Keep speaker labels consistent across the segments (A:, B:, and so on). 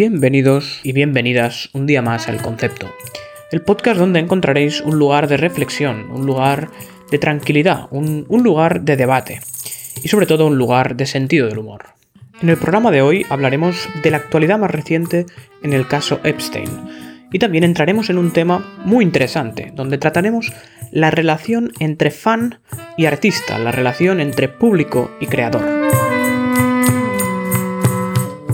A: Bienvenidos y bienvenidas un día más al Concepto, el podcast donde encontraréis un lugar de reflexión, un lugar de tranquilidad, un, lugar de debate y sobre todo un lugar de sentido del humor. En el programa de hoy hablaremos de la actualidad más reciente en el caso Epstein y también entraremos en un tema muy interesante, donde trataremos la relación entre fan y artista, la relación entre público y creador.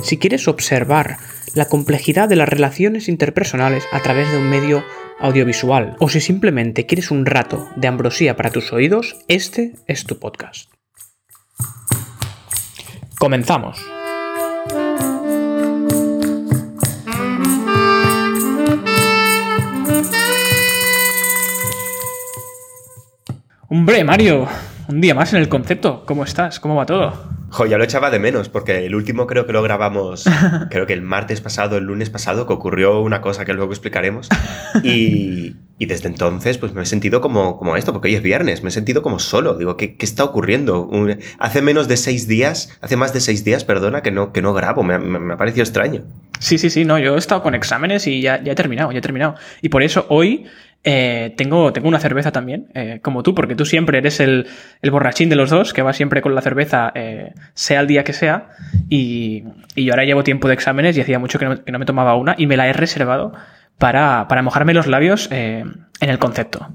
A: Si quieres observar la complejidad de las relaciones interpersonales a través de un medio audiovisual, o si simplemente quieres un rato de ambrosía para tus oídos, este es tu podcast. Comenzamos. Hombre, Mario, un día más en el concepto. ¿Cómo estás? ¿Cómo va todo?
B: Jo, ya lo echaba de menos, porque el último creo que lo grabamos, creo que el martes pasado, el lunes pasado, que ocurrió una cosa que luego explicaremos. Y, y desde entonces, pues me he sentido como, como esto, porque hoy es viernes, me he sentido como solo. Digo, ¿qué, qué está ocurriendo? Un, hace menos de seis días, hace más de seis días, perdona, que no, que no grabo, me, me, me ha parecido extraño.
A: Sí, sí, sí, no, yo he estado con exámenes y ya, ya he terminado, ya he terminado. Y por eso hoy eh, tengo, tengo una cerveza también, eh, como tú, porque tú siempre eres el, el, borrachín de los dos, que va siempre con la cerveza, eh, sea el día que sea, y, y, yo ahora llevo tiempo de exámenes y hacía mucho que no, que no me tomaba una, y me la he reservado para, para mojarme los labios en el concepto.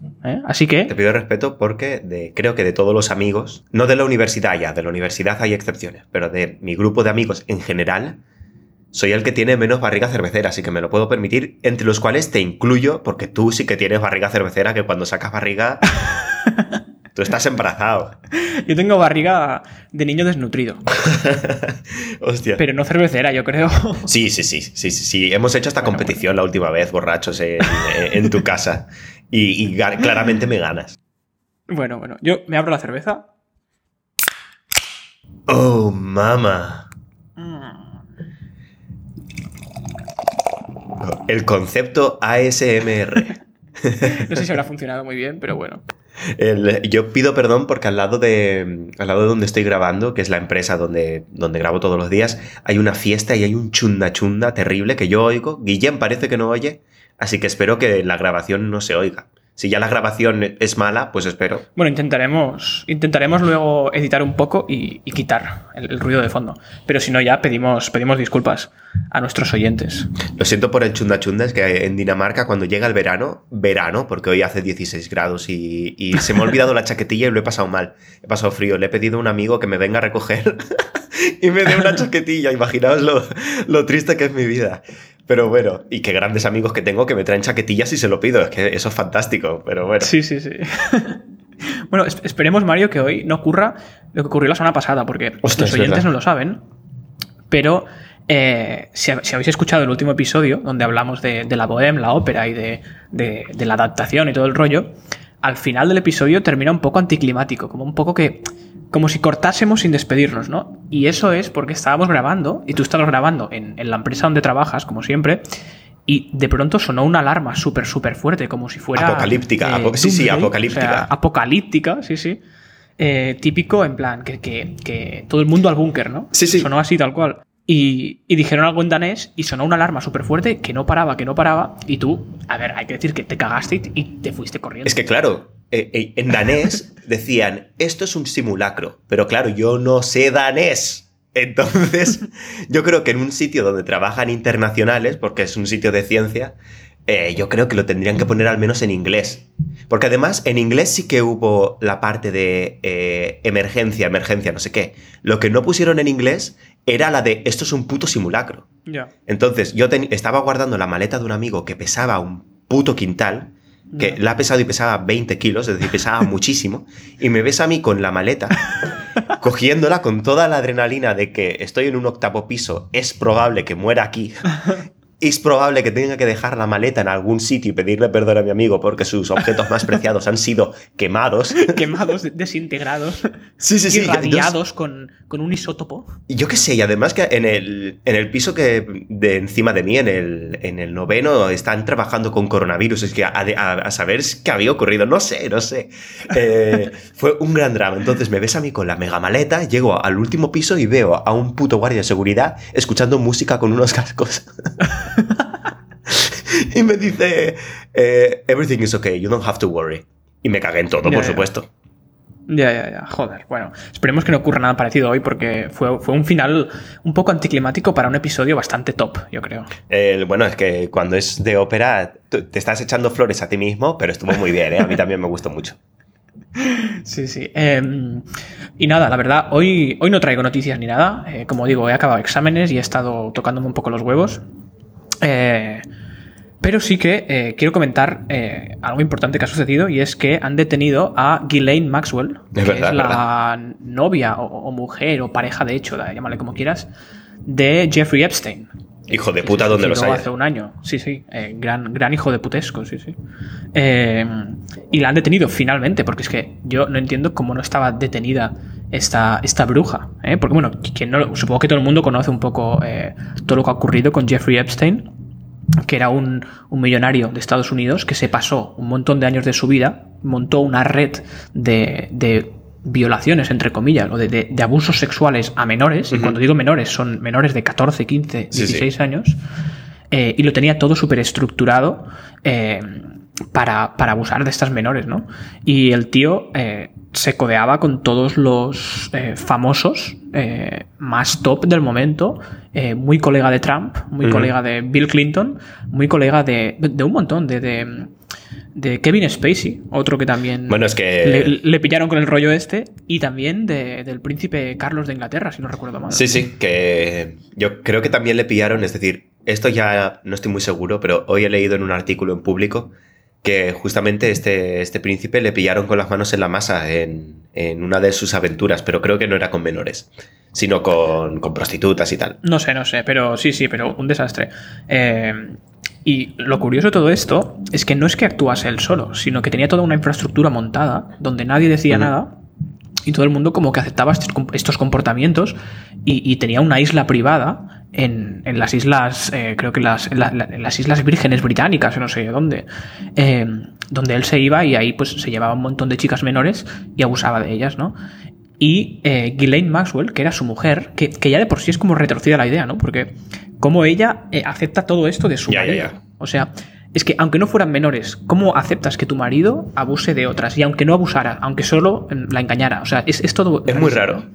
A: Así que...
B: Te pido respeto porque de, creo que de todos los amigos, no de la universidad ya, de la universidad hay excepciones, pero de mi grupo de amigos en general, soy el que tiene menos barriga cervecera, así que me lo puedo permitir, entre los cuales te incluyo, porque tú sí que tienes barriga cervecera, que cuando sacas barriga, tú estás embarazado.
A: Yo tengo barriga de niño desnutrido.
B: Hostia.
A: Pero no cervecera, yo creo.
B: Sí, sí, sí, sí, sí, sí. Hemos hecho esta bueno, competición bueno. la última vez, borrachos, en, en tu casa. Y, y claramente me ganas.
A: Bueno, bueno, yo me abro la cerveza.
B: Oh, mama. El concepto ASMR.
A: no sé si habrá funcionado muy bien, pero bueno.
B: El, yo pido perdón porque al lado, de, al lado de donde estoy grabando, que es la empresa donde, donde grabo todos los días, hay una fiesta y hay un chunda chunda terrible que yo oigo. Guillem parece que no oye, así que espero que la grabación no se oiga. Si ya la grabación es mala, pues espero.
A: Bueno, intentaremos, intentaremos luego editar un poco y, y quitar el, el, ruido de fondo. Pero si no, ya pedimos, pedimos disculpas a nuestros oyentes.
B: Lo siento por el chunda chunda, es que en Dinamarca cuando llega el verano, verano, porque hoy hace 16 grados y, y se me ha olvidado la chaquetilla y lo he pasado mal. He pasado frío. Le he pedido a un amigo que me venga a recoger y me dé una chaquetilla. Imaginaos lo, lo triste que es mi vida. Pero bueno, y qué grandes amigos que tengo que me traen chaquetillas y se lo pido. Es que eso es fantástico, pero bueno.
A: Sí, sí, sí. bueno, esperemos, Mario, que hoy no ocurra lo que ocurrió la semana pasada, porque Hostia, los oyentes no lo saben. Pero eh, si, si, habéis escuchado el último episodio, donde hablamos de, de la bohème, la ópera y de, de, de la adaptación y todo el rollo, al final del episodio termina un poco anticlimático, como un poco que como si cortásemos sin despedirnos, ¿no? Y eso es porque estábamos grabando, y tú estabas grabando en, en la empresa donde trabajas, como siempre, y de pronto sonó una alarma súper, súper fuerte, como si fuera...
B: Apocalíptica, eh, Apo sí, sí, apocalíptica.
A: O sea, apocalíptica, sí, sí. Eh, típico, en plan, que, que, que, todo el mundo al búnker, ¿no?
B: Sí, sí.
A: Sonó así, tal cual. Y, y, dijeron algo en danés y sonó una alarma súper fuerte que no paraba, que no paraba. Y tú, a ver, hay que decir que te cagaste y te fuiste corriendo.
B: Es que claro, eh, en danés decían, esto es un simulacro, pero claro, yo no sé danés. Entonces, yo creo que en un sitio donde trabajan internacionales, porque es un sitio de ciencia, eh, yo creo que lo tendrían que poner al menos en inglés. Porque además en inglés sí que hubo la parte de eh, emergencia, emergencia, no sé qué. Lo que no pusieron en inglés era la de esto es un puto simulacro.
A: Yeah.
B: Entonces, yo estaba guardando la maleta de un amigo que pesaba un puto quintal que la ha pesado y pesaba 20 kilos, es decir, pesaba muchísimo, y me ves a mí con la maleta, cogiéndola con toda la adrenalina de que estoy en un octavo piso, es probable que muera aquí, es probable que tenga que dejar la maleta en algún sitio y pedirle perdón a mi amigo porque sus objetos más preciados han sido quemados.
A: quemados, desintegrados.
B: Sí, sí, sí.
A: Irradiados con, con, un isótopo.
B: Yo qué sé, y además que en el, en el piso que de encima de mí, en el, en el noveno, están trabajando con coronavirus. Es que a, saber qué había ocurrido, no sé, no sé. Eh, fue un gran drama. Entonces me ves a mí con la mega maleta, llego al último piso y veo a un puto guardia de seguridad escuchando música con unos cascos. y me dice, eh, everything is okay, you don't have to worry. Y me cagué en todo, por supuesto.
A: Ya, ya, ya. Joder. Bueno, esperemos que no ocurra nada parecido hoy porque fue, fue un final un poco anticlimático para un episodio bastante top, yo creo.
B: bueno, es que cuando es de ópera te estás echando flores a ti mismo, pero estuvo muy bien, ¿eh? A mí también me gustó mucho.
A: Sí, sí. Em, y nada, la verdad, hoy, hoy no traigo noticias ni nada. Eh, como digo, he acabado exámenes y he estado tocándome un poco los huevos. Eh, pero sí que eh, quiero comentar eh, algo importante que ha sucedido y es que han detenido a Ghislaine Maxwell, que es la novia o, mujer o pareja, de hecho, llámale como quieras, de Jeffrey Epstein.
B: Hijo de puta, donde los hay.
A: Hace un año, sí, sí. gran, gran hijo de putesco, sí, sí. y la han detenido finalmente, porque es que yo no entiendo cómo no estaba detenida esta, esta bruja. Porque, bueno, no, supongo que todo el mundo conoce un poco todo lo que ha ocurrido con Jeffrey Epstein que era un, millonario de Estados Unidos que se pasó un montón de años de su vida, montó una red de, violaciones, entre comillas, o de, abusos sexuales a menores, y cuando digo menores son menores de 14, 15, 16 años, eh, y lo tenía todo súper estructurado eh, para, abusar de estas menores, ¿no? Y el tío eh, se codeaba con todos los eh, famosos eh, más top del momento, muy colega de Trump, muy colega de Bill Clinton, muy colega de, un montón, de, de, Kevin Spacey, otro que también
B: bueno, es que...
A: le, pillaron con el rollo este, y también del príncipe Carlos de Inglaterra, si no recuerdo mal.
B: Sí, sí, que yo creo que también le pillaron, es decir, esto ya no estoy muy seguro, pero hoy he leído en un artículo en público que justamente este, este príncipe le pillaron con las manos en la masa en, una de sus aventuras, pero creo que no era con menores, sino con, prostitutas y tal.
A: No sé, no sé, pero sí, sí, pero un desastre. Eh, y lo curioso de todo esto es que no es que actuase él solo, sino que tenía toda una infraestructura montada donde nadie decía nada y todo el mundo como que aceptaba estos comportamientos y, tenía una isla privada en, las islas, eh, creo que las, las islas vírgenes británicas, no sé dónde, eh, donde él se iba y ahí pues se llevaba un montón de chicas menores y abusaba de ellas, ¿no? Y eh, Ghislaine Maxwell, que era su mujer, que, ya de por sí es como retorcida la idea, ¿no? Porque como ella eh, acepta todo esto de su marido. O sea, es que aunque no fueran menores, ¿cómo aceptas que tu marido abuse de otras? Y aunque no abusara, aunque solo la engañara. O sea, es, todo.
B: Es muy raro.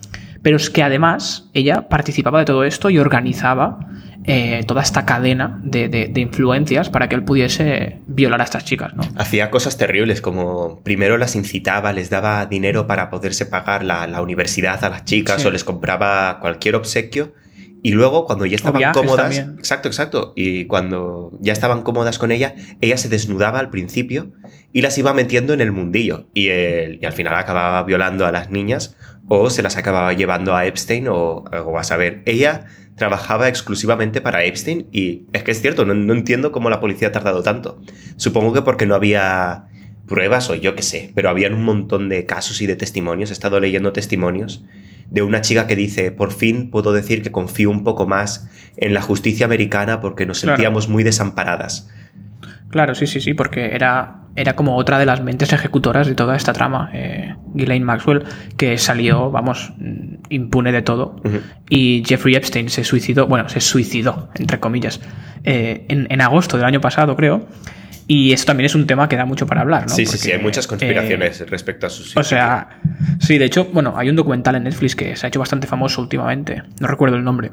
A: Pero es que además ella participaba de todo esto y organizaba eh, toda esta cadena de, influencias para que él pudiese violar a estas chicas, ¿no?
B: Hacía cosas terribles, como primero las incitaba, les daba dinero para poderse pagar la, universidad a las chicas o les compraba cualquier obsequio y luego, cuando ya estaban cómodas. Exacto, exacto. Y cuando ya estaban cómodas con ella, ella se desnudaba al principio y las iba metiendo en el mundillo. Y, al final acababa violando a las niñas o se las acababa llevando a Epstein o, a saber. Ella trabajaba exclusivamente para Epstein y es que es cierto, no, no entiendo cómo la policía ha tardado tanto. Supongo que porque no había pruebas o yo qué sé, pero habían un montón de casos y de testimonios. He estado leyendo testimonios de una chica que dice, por fin puedo decir que confío un poco más en la justicia americana porque nos sentíamos muy desamparadas.
A: Claro, sí, sí, sí, porque era, era como otra de las mentes ejecutoras de toda esta trama, eh, Ghislaine Maxwell, que salió, vamos, impune de todo. Y Jeffrey Epstein se suicidó, bueno, se suicidó, entre comillas, eh, en, en agosto del año pasado, creo. Y eso también es un tema que da mucho para hablar, ¿no?
B: Sí, sí, sí, hay muchas conspiraciones eh, respecto a sus...
A: O sea, sí, de hecho, bueno, hay un documental en Netflix que se ha hecho bastante famoso últimamente, no recuerdo el nombre,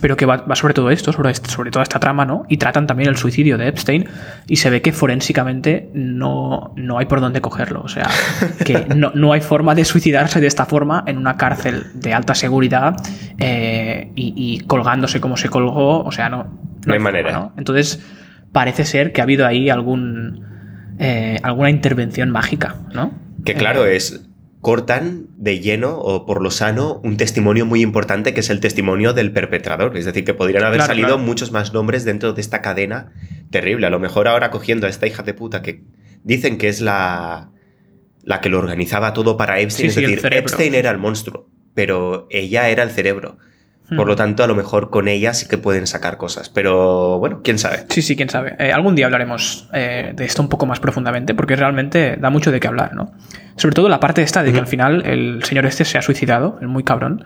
A: pero que va, sobre todo esto, sobre, sobre toda esta trama, ¿no? Y tratan también el suicidio de Epstein y se ve que forensicamente no, no hay por dónde cogerlo, o sea, que no, hay forma de suicidarse de esta forma en una cárcel de alta seguridad eh, y, colgándose como se colgó, o sea, no...
B: No, hay manera.
A: ¿no? Entonces parece ser que ha habido ahí algún, eh, alguna intervención mágica, ¿no?
B: Que claro,
A: eh,
B: es cortan de lleno o por lo sano un testimonio muy importante que es el testimonio del perpetrador. Es decir, que podrían haber salido muchos más nombres dentro de esta cadena terrible. A lo mejor ahora cogiendo a esta hija de puta que dicen que es la, la que lo organizaba todo para Epstein. es decir, Epstein era el monstruo, pero ella era el cerebro. Por lo tanto, a lo mejor con ella sí que pueden sacar cosas. Pero bueno, quién sabe.
A: Sí, sí, quién sabe. Eh, algún día hablaremos eh, de esto un poco más profundamente, porque realmente da mucho de qué hablar, ¿no? Sobre todo la parte esta de que al final el señor este se ha suicidado, el muy cabrón.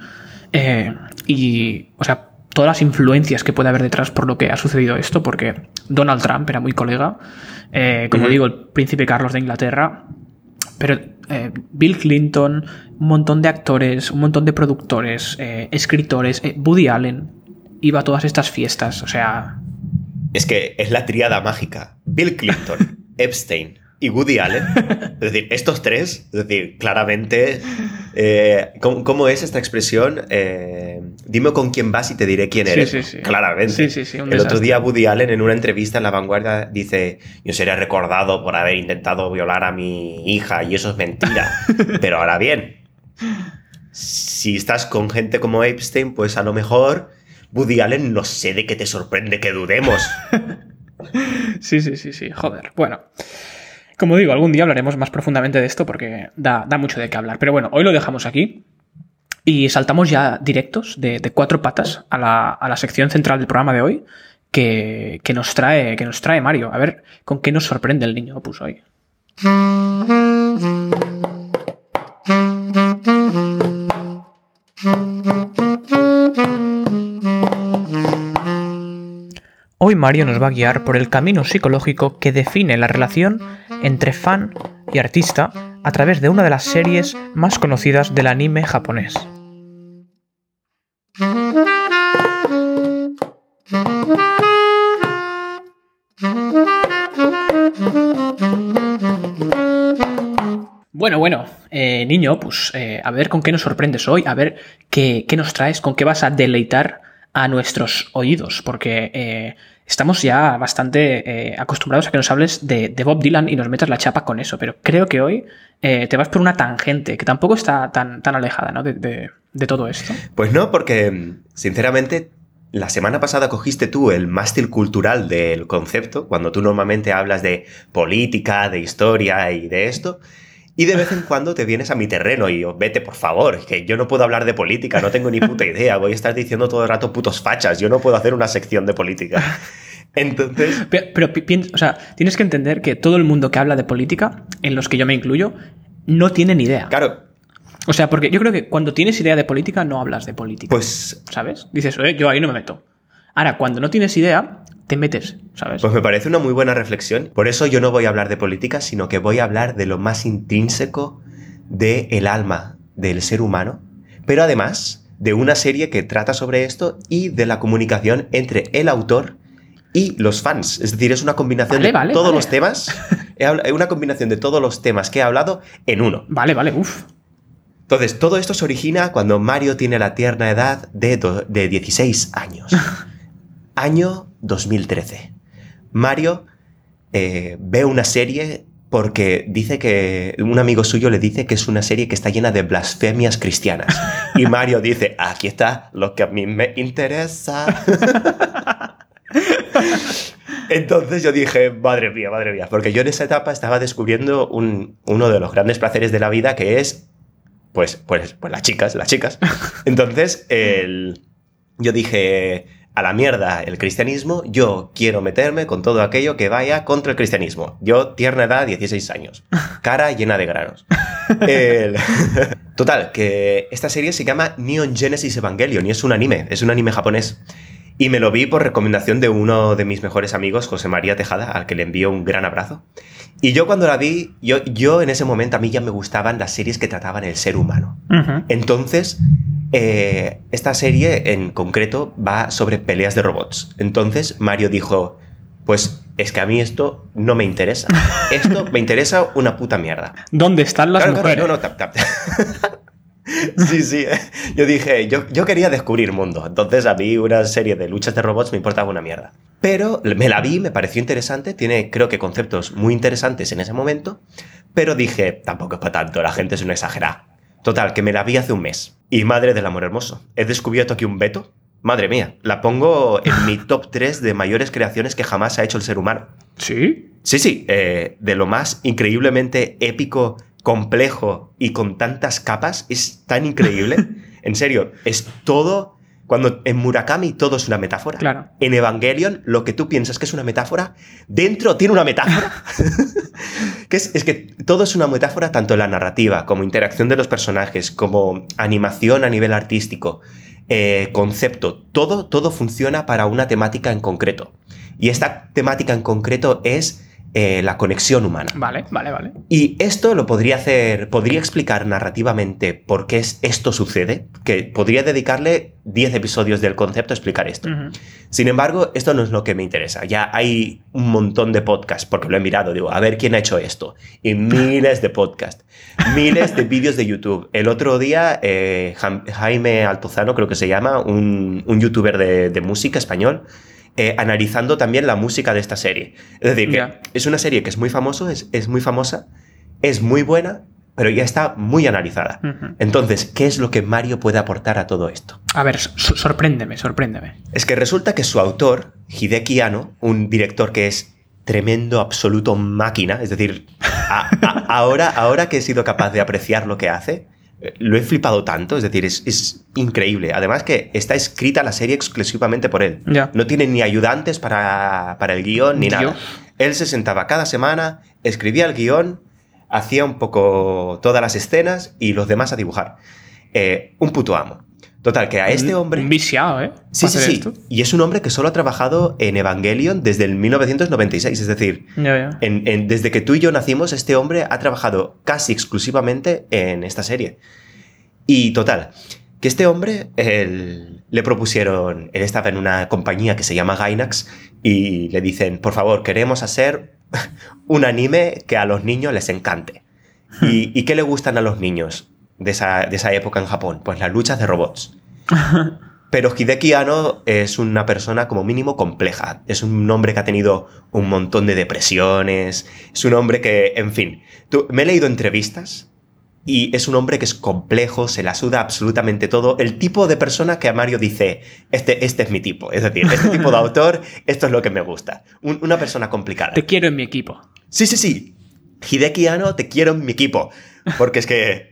A: Eh, y, o sea, todas las influencias que puede haber detrás por lo que ha sucedido esto, porque Donald Trump era muy colega. como digo, el príncipe Carlos de Inglaterra pero eh, Bill Clinton, un montón de actores, un montón de productores, eh, escritores, eh, Woody Allen iba a todas estas fiestas, o sea...
B: Es que es la triada mágica. Bill Clinton, Epstein, y Woody Allen. Es decir, estos tres, es decir, claramente, eh, ¿cómo, es esta expresión? Eh, dime con quién vas y te diré quién eres. Sí, sí, sí. Claramente. El otro día Woody Allen en una entrevista en La Vanguardia dice, yo seré recordado por haber intentado violar a mi hija y eso es mentira. Pero ahora bien, si estás con gente como Epstein, pues a lo mejor Woody Allen no sé de qué te sorprende que dudemos.
A: Sí, sí, sí, sí, joder. Bueno. Como digo, algún día hablaremos más profundamente de esto porque da, mucho de qué hablar. Pero bueno, hoy lo dejamos aquí. Y saltamos ya directos de, cuatro patas a la, sección central del programa de hoy que, nos trae, que nos trae Mario. A ver con qué nos sorprende el niño Opus hoy. Hoy Mario nos va a guiar por el camino psicológico que define la relación entre fan y artista a través de una de las series más conocidas del anime japonés. Bueno, bueno, eh, niño, pues eh, a ver con qué nos sorprendes hoy, a ver qué, nos traes, con qué vas a deleitar a nuestros oídos, porque eh, estamos ya bastante eh, acostumbrados a que nos hables de, Bob Dylan y nos metas la chapa con eso, pero creo que hoy eh, te vas por una tangente que tampoco está tan, tan alejada ¿no? de, todo esto.
B: Pues no, porque sinceramente la semana pasada cogiste tú el mástil cultural del concepto, cuando tú normalmente hablas de política, de historia y de esto. Y de vez en cuando te vienes a mi terreno y yo, vete, por favor, que yo no puedo hablar de política, no tengo ni puta idea, voy a estar diciendo todo el rato putos fachas, yo no puedo hacer una sección de política. Entonces...
A: Pero, o sea, tienes que entender que todo el mundo que habla de política, en los que yo me incluyo, no tiene ni idea.
B: Claro.
A: O sea, porque yo creo que cuando tienes idea de política, no hablas de política.
B: Pues...
A: ¿Sabes? Dices, eh, yo ahí no me meto. Ahora, cuando no tienes idea, te metes, ¿sabes?
B: Pues me parece una muy buena reflexión. Por eso yo no voy a hablar de política, sino que voy a hablar de lo más intrínseco del el alma del ser humano, pero además de una serie que trata sobre esto y de la comunicación entre el autor y los fans. Es decir, es una combinación de todos los temas. una combinación de todos los temas que he hablado en uno.
A: Vale, vale, uff.
B: Entonces, todo esto se origina cuando Mario tiene la tierna edad de, de 16 años. Año 2013. Mario eh, ve una serie porque dice que un amigo suyo le dice que es una serie que está llena de blasfemias cristianas. Y Mario dice, aquí está lo que a mí me interesa. Entonces yo dije, madre mía, madre mía, porque yo en esa etapa estaba descubriendo uno de los grandes placeres de la vida que es, pues, pues, pues las chicas, las chicas. Entonces, el, yo dije, a la mierda el cristianismo, yo quiero meterme con todo aquello que vaya contra el cristianismo. Yo, tierna edad, 16 años, cara llena de granos. Total, que esta serie se llama Neon Genesis Evangelion y es un anime, es un anime japonés. Y me lo vi por recomendación de uno de mis mejores amigos, José María Tejada, al que le envío un gran abrazo. Y yo cuando la vi, yo, yo en ese momento a mí ya me gustaban las series que trataban el ser humano. Entonces eh, esta serie en concreto va sobre peleas de robots. Entonces Mario dijo, pues es que a mí esto no me interesa. Esto me interesa una puta mierda.
A: ¿Dónde están las mujeres? no, no, tap,
B: tap. sí, sí. Yo dije, yo, yo quería descubrir mundo. Entonces a mí una serie de luchas de robots me importaba una mierda. Pero me la vi, me pareció interesante, tiene creo que conceptos muy interesantes en ese momento, pero dije, tampoco es para tanto, la gente es una exagerada. Total, que me la vi hace un mes. Y madre del amor hermoso, he descubierto aquí un veto. Madre mía, la pongo en mi top 3 de mayores creaciones que jamás ha hecho el ser humano.
A: ¿Sí?
B: Sí, sí, eh, de lo más increíblemente épico, complejo y con tantas capas, es tan increíble. en serio, es todo cuando en Murakami todo es una metáfora.
A: Claro.
B: En Evangelion, lo que tú piensas que es una metáfora, dentro tiene una metáfora. que es, que todo es una metáfora tanto en la narrativa, como interacción de los personajes, como animación a nivel artístico, eh, concepto. Todo, todo funciona para una temática en concreto. Y esta temática en concreto es eh, la conexión humana.
A: Vale, vale, vale.
B: Y esto lo podría hacer, podría explicar narrativamente por qué esto sucede, que podría dedicarle 10 episodios del concepto a explicar esto. Sin embargo, esto no es lo que me interesa. Ya hay un montón de podcasts, porque lo he mirado, digo, a ver quién ha hecho esto. Y miles de podcasts, miles de vídeos de YouTube. El otro día, eh, Jaime Altozano, creo que se llama, un, youtuber de música español, eh, analizando también la música de esta serie. Es decir, que es una serie que es muy famoso, es, es, muy famosa, es muy buena, pero ya está muy analizada. Entonces, ¿qué es lo que Mario puede aportar a todo esto?
A: A ver, sorpréndeme, sorpréndeme.
B: Es que resulta que su autor, Hideki Anno, un director que es tremendo, absoluto máquina, es decir, ahora, ahora que he sido capaz de apreciar lo que hace, lo he flipado tanto, es decir, es, increíble. Además que está escrita la serie exclusivamente por él. No tiene ni ayudantes para, el guion ni nada. Él se sentaba cada semana, escribía el guion, hacía un poco todas las escenas y los demás a dibujar. Eh, un puto amo. Total, que a este hombre...
A: Un viciado, ¿eh?
B: Sí, sí, sí. Y es un hombre que solo ha trabajado en Evangelion desde el 1996. Es decir, desde que tú y yo nacimos, este hombre ha trabajado casi exclusivamente en esta serie. Y total, que este hombre le propusieron, él estaba en una compañía que se llama Gainax y le dicen, por favor, queremos hacer un anime que a los niños les encante. ¿Y, ¿Y qué le gustan a los niños? De esa, época en Japón? Pues las luchas de robots. Pero Hideki Anno es una persona como mínimo compleja. Es un hombre que ha tenido un montón de depresiones. Es un hombre que, en fin, me he leído entrevistas y es un hombre que es complejo, se la suda absolutamente todo. El tipo de persona que a Mario dice, este, este es mi tipo. Es decir, este tipo de autor, esto es lo que me gusta. una persona complicada.
A: Te quiero en mi equipo.
B: Sí, sí, sí. Hideki Anno, te quiero en mi equipo. Porque es que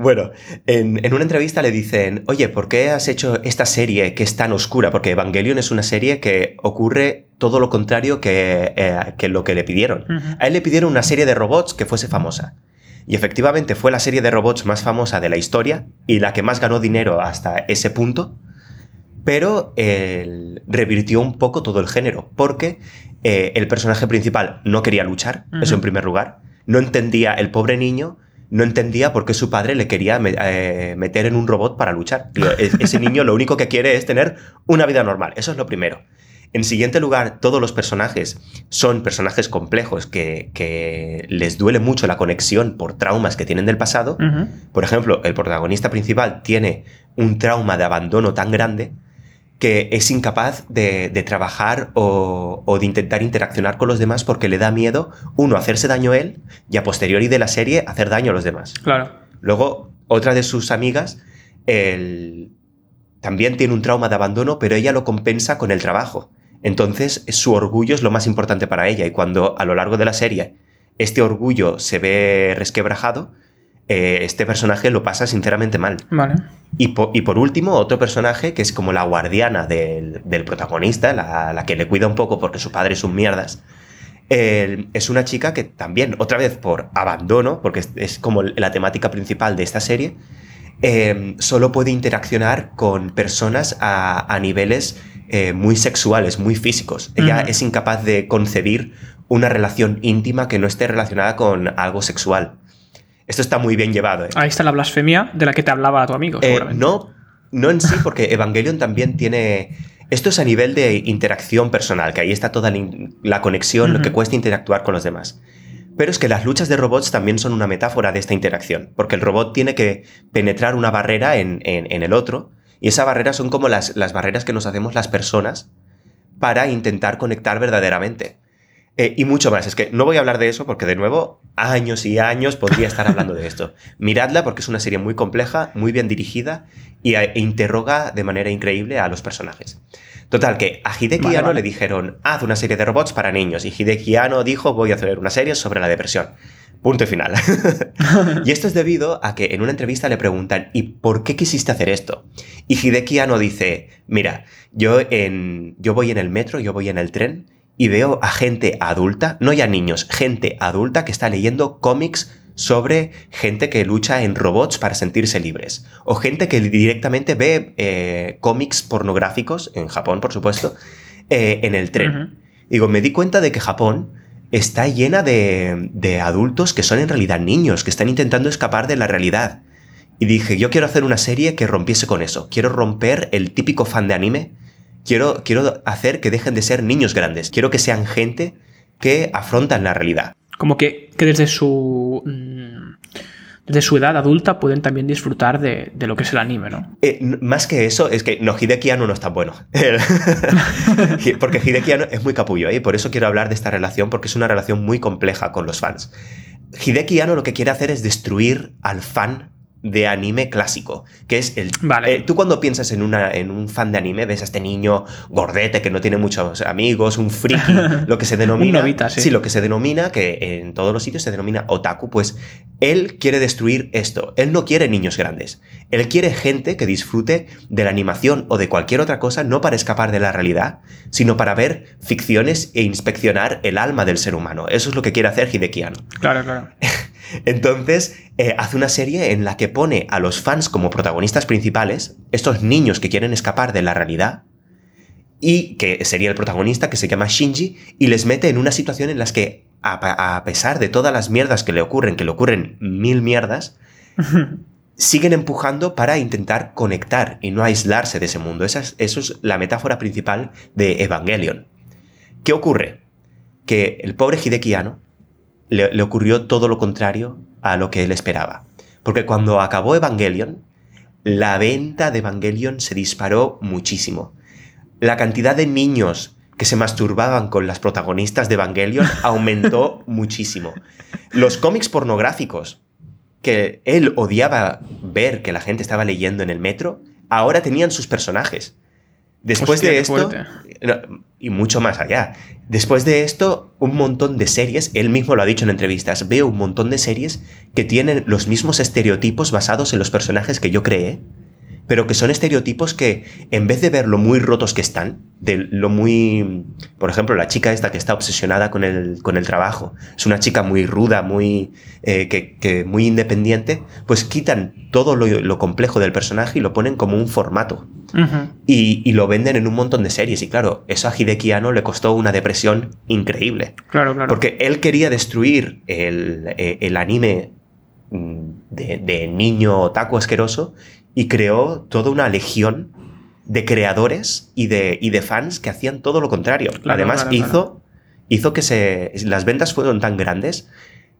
B: bueno, en, una entrevista le dicen, oye, ¿por qué has hecho esta serie que es tan oscura? Porque Evangelion es una serie que ocurre todo lo contrario que, eh, lo que le pidieron. A él le pidieron una serie de robots que fuese famosa. Y efectivamente fue la serie de robots más famosa de la historia y la que más ganó dinero hasta ese punto. Pero él revirtió un poco todo el género, porque eh, el personaje principal no quería luchar, eso en primer lugar. No entendía el pobre niño no entendía por qué su padre le quería eh, meter en un robot para luchar. ese niño lo único que quiere es tener una vida normal. Eso es lo primero. En siguiente lugar, todos los personajes son personajes complejos que, les duele mucho la conexión por traumas que tienen del pasado. Por ejemplo, el protagonista principal tiene un trauma de abandono tan grande que es incapaz de, trabajar o, de intentar interaccionar con los demás porque le da miedo, uno, hacerse daño a él y a posteriori de la serie hacer daño a los demás.
A: Claro.
B: Luego, otra de sus amigas también tiene un trauma de abandono, pero ella lo compensa con el trabajo. Entonces, su orgullo es lo más importante para ella y cuando a lo largo de la serie este orgullo se ve resquebrajado, eh, este personaje lo pasa sinceramente mal.
A: Vale.
B: Y, por último, otro personaje que es como la guardiana del, protagonista, la, que le cuida un poco porque su padre es un mierdas. es una chica que también, otra vez por abandono, porque es, como la temática principal de esta serie, eh, solo puede interaccionar con personas a, niveles eh, muy sexuales, muy físicos. Ella es incapaz de concebir una relación íntima que no esté relacionada con algo sexual. Esto está muy bien llevado. ¿eh?
A: Ahí está la blasfemia de la que te hablaba tu amigo.
B: Eh, no, no en sí, porque Evangelion también tiene... Esto es a nivel de interacción personal, que ahí está toda la conexión, lo que cuesta interactuar con los demás. Pero es que las luchas de robots también son una metáfora de esta interacción, porque el robot tiene que penetrar una barrera en, el otro, y esa barrera son como las, las barreras que nos hacemos las personas para intentar conectar verdaderamente. Eh, y mucho más. Es que no voy a hablar de eso porque, de nuevo, años y años podría estar hablando de esto. Miradla porque es una serie muy compleja, muy bien dirigida y, e interroga de manera increíble a los personajes. Total, que a Hideki Anno le dijeron, haz una serie de robots para niños. Y Hideki Anno dijo, voy a hacer una serie sobre la depresión. Punto y final. y esto es debido a que en una entrevista le preguntan, ¿y por qué quisiste hacer esto? Y Hideki Anno dice, mira, yo, en, yo voy en el metro, yo voy en el tren y veo a gente adulta, no ya niños, gente adulta que está leyendo cómics sobre gente que lucha en robots para sentirse libres. O gente que directamente ve eh, cómics pornográficos, en Japón por supuesto, eh, en el tren. Digo, me di cuenta de que Japón está llena de, de adultos que son en realidad niños, que están intentando escapar de la realidad. Y dije, yo quiero hacer una serie que rompiese con eso. Quiero romper el típico fan de anime. Quiero, quiero hacer que dejen de ser niños grandes. Quiero que sean gente que afrontan la realidad.
A: Como que, que desde su. Mm, desde su edad adulta pueden también disfrutar de, lo que es el anime, ¿no?
B: Eh, más que eso, es que no, Hideki no está bueno. porque Hideki es muy capullo, ¿eh? y por eso quiero hablar de esta relación, porque es una relación muy compleja con los fans. Hideki lo que quiere hacer es destruir al fan de anime clásico, que es el...
A: Vale.
B: Eh, tú cuando piensas en, una, en un fan de anime, ves a este niño gordete que no tiene muchos amigos, un friki, lo que se denomina... sí. lo que se denomina, que en todos los sitios se denomina otaku, pues él quiere destruir esto. Él no quiere niños grandes. Él quiere gente que disfrute de la animación o de cualquier otra cosa, no para escapar de la realidad, sino para ver ficciones e inspeccionar el alma del ser humano. Eso es lo que quiere hacer Hidekiano.
A: Claro, claro.
B: Entonces, eh, hace una serie en la que pone a los fans como protagonistas principales, estos niños que quieren escapar de la realidad, y que sería el protagonista, que se llama Shinji, y les mete en una situación en la que, a, pesar de todas las mierdas que le ocurren, que le ocurren mil mierdas, siguen empujando para intentar conectar y no aislarse de ese mundo. Esa es, eso es la metáfora principal de Evangelion. ¿Qué ocurre? Que el pobre Hidekiano le, ocurrió todo lo contrario a lo que él esperaba. Porque cuando acabó Evangelion, la venta de Evangelion se disparó muchísimo. La cantidad de niños que se masturbaban con las protagonistas de Evangelion aumentó muchísimo. Los cómics pornográficos que él odiaba ver que la gente estaba leyendo en el metro, ahora tenían sus personajes. Después de esto, y mucho más allá, después de esto, un montón de series, él mismo lo ha dicho en entrevistas, veo un montón de series que tienen los mismos estereotipos basados en los personajes que yo creé, pero que son estereotipos que, en vez de ver lo muy rotos que están, de lo muy... Por ejemplo, la chica esta que está obsesionada con el, con el trabajo, es una chica muy ruda, muy, eh, que, muy independiente, pues quitan todo lo, complejo del personaje y lo ponen como un formato. y, lo venden en un montón de series. Y claro, eso a Hideki le costó una depresión increíble.
A: Claro, claro.
B: Porque él quería destruir el, eh, el anime mm, de, de niño otaku asqueroso y creó toda una legión de creadores y de, y de fans que hacían todo lo contrario. Además, hizo, hizo que se, las ventas fueron tan grandes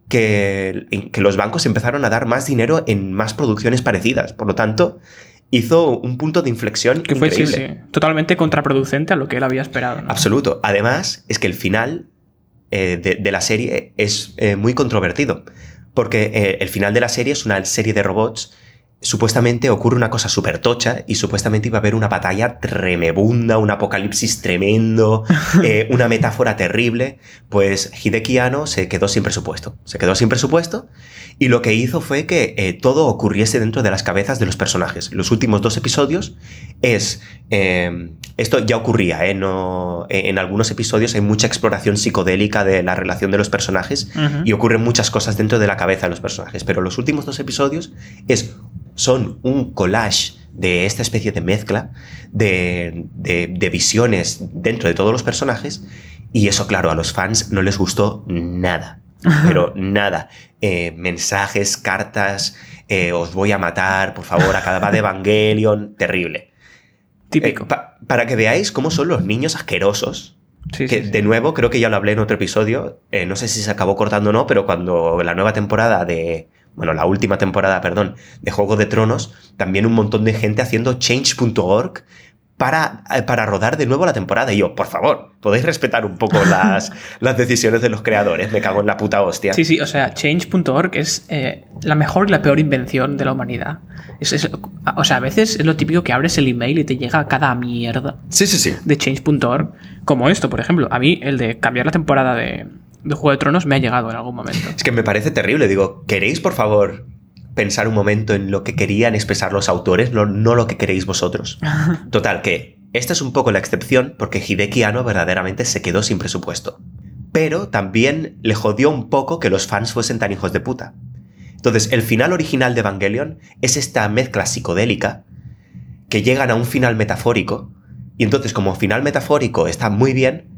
B: que, que los bancos empezaron a dar más dinero en más producciones parecidas. Por lo tanto, hizo un punto de inflexión que fue
A: totalmente contraproducente a lo que él había esperado.
B: Absoluto. Además, es que el final eh, de, la serie es eh, muy controvertido. Porque eh, el final de la serie es una serie de robots supuestamente ocurre una cosa súper tocha y supuestamente iba a haber una batalla tremebunda, un apocalipsis tremendo, eh, una metáfora terrible, pues Hideki se quedó sin presupuesto. Se quedó sin presupuesto y lo que hizo fue que eh, todo ocurriese dentro de las cabezas de los personajes. Los últimos dos episodios es... Em, esto ya ocurría, ¿eh? No, en algunos episodios hay mucha exploración psicodélica de la relación de los personajes y ocurren muchas cosas dentro de la cabeza de los personajes, pero los últimos dos episodios es son un collage de esta especie de mezcla de, visiones dentro de todos los personajes y eso, claro, a los fans no les gustó nada. Pero nada. Eh, mensajes, cartas, eh, os voy a matar, por favor, acaba de Evangelion, terrible.
A: Típico.
B: Eh, para que veáis cómo son los niños asquerosos. que de nuevo, creo que ya lo hablé en otro episodio. no sé si se acabó cortando o no, pero cuando la nueva temporada de, bueno, la última temporada, perdón, de Juego de Tronos, también un montón de gente haciendo change.org para, eh, para rodar de nuevo la temporada. Y yo, por favor, podéis respetar un poco las, las decisiones de los creadores. Me cago en la puta hostia.
A: Sí, sí, o sea, change.org es eh, la mejor y la peor invención de la humanidad. o sea, a veces es lo típico que abres el email y te llega cada mierda.
B: Sí, sí, sí.
A: De change.org. Como esto, por ejemplo. A mí, el de cambiar la temporada de, de Juego de Tronos me ha llegado en algún momento.
B: Es que me parece terrible. Digo, ¿queréis, por favor, pensar un momento en lo que querían expresar los autores, no, no lo que queréis vosotros. Total, que esta es un poco la excepción porque Hideki Anno verdaderamente se quedó sin presupuesto. Pero también le jodió un poco que los fans fuesen tan hijos de puta. Entonces, el final original de Evangelion es esta mezcla psicodélica que llegan a un final metafórico. Y entonces, como final metafórico está muy bien,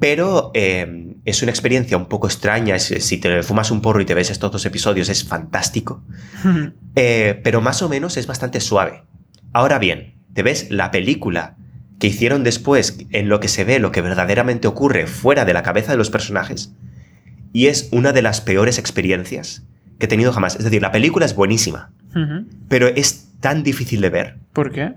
B: pero eh, es una experiencia un poco extraña. Si te fumas un porro y te ves estos dos episodios, es fantástico. Eh, pero más o menos es bastante suave. Ahora bien, te ves la película que hicieron después en lo que se ve lo que verdaderamente ocurre fuera de la cabeza de los personajes. Y es una de las peores experiencias que he tenido jamás. Es decir, la película es buenísima, pero es tan difícil de ver.
A: ¿Por qué?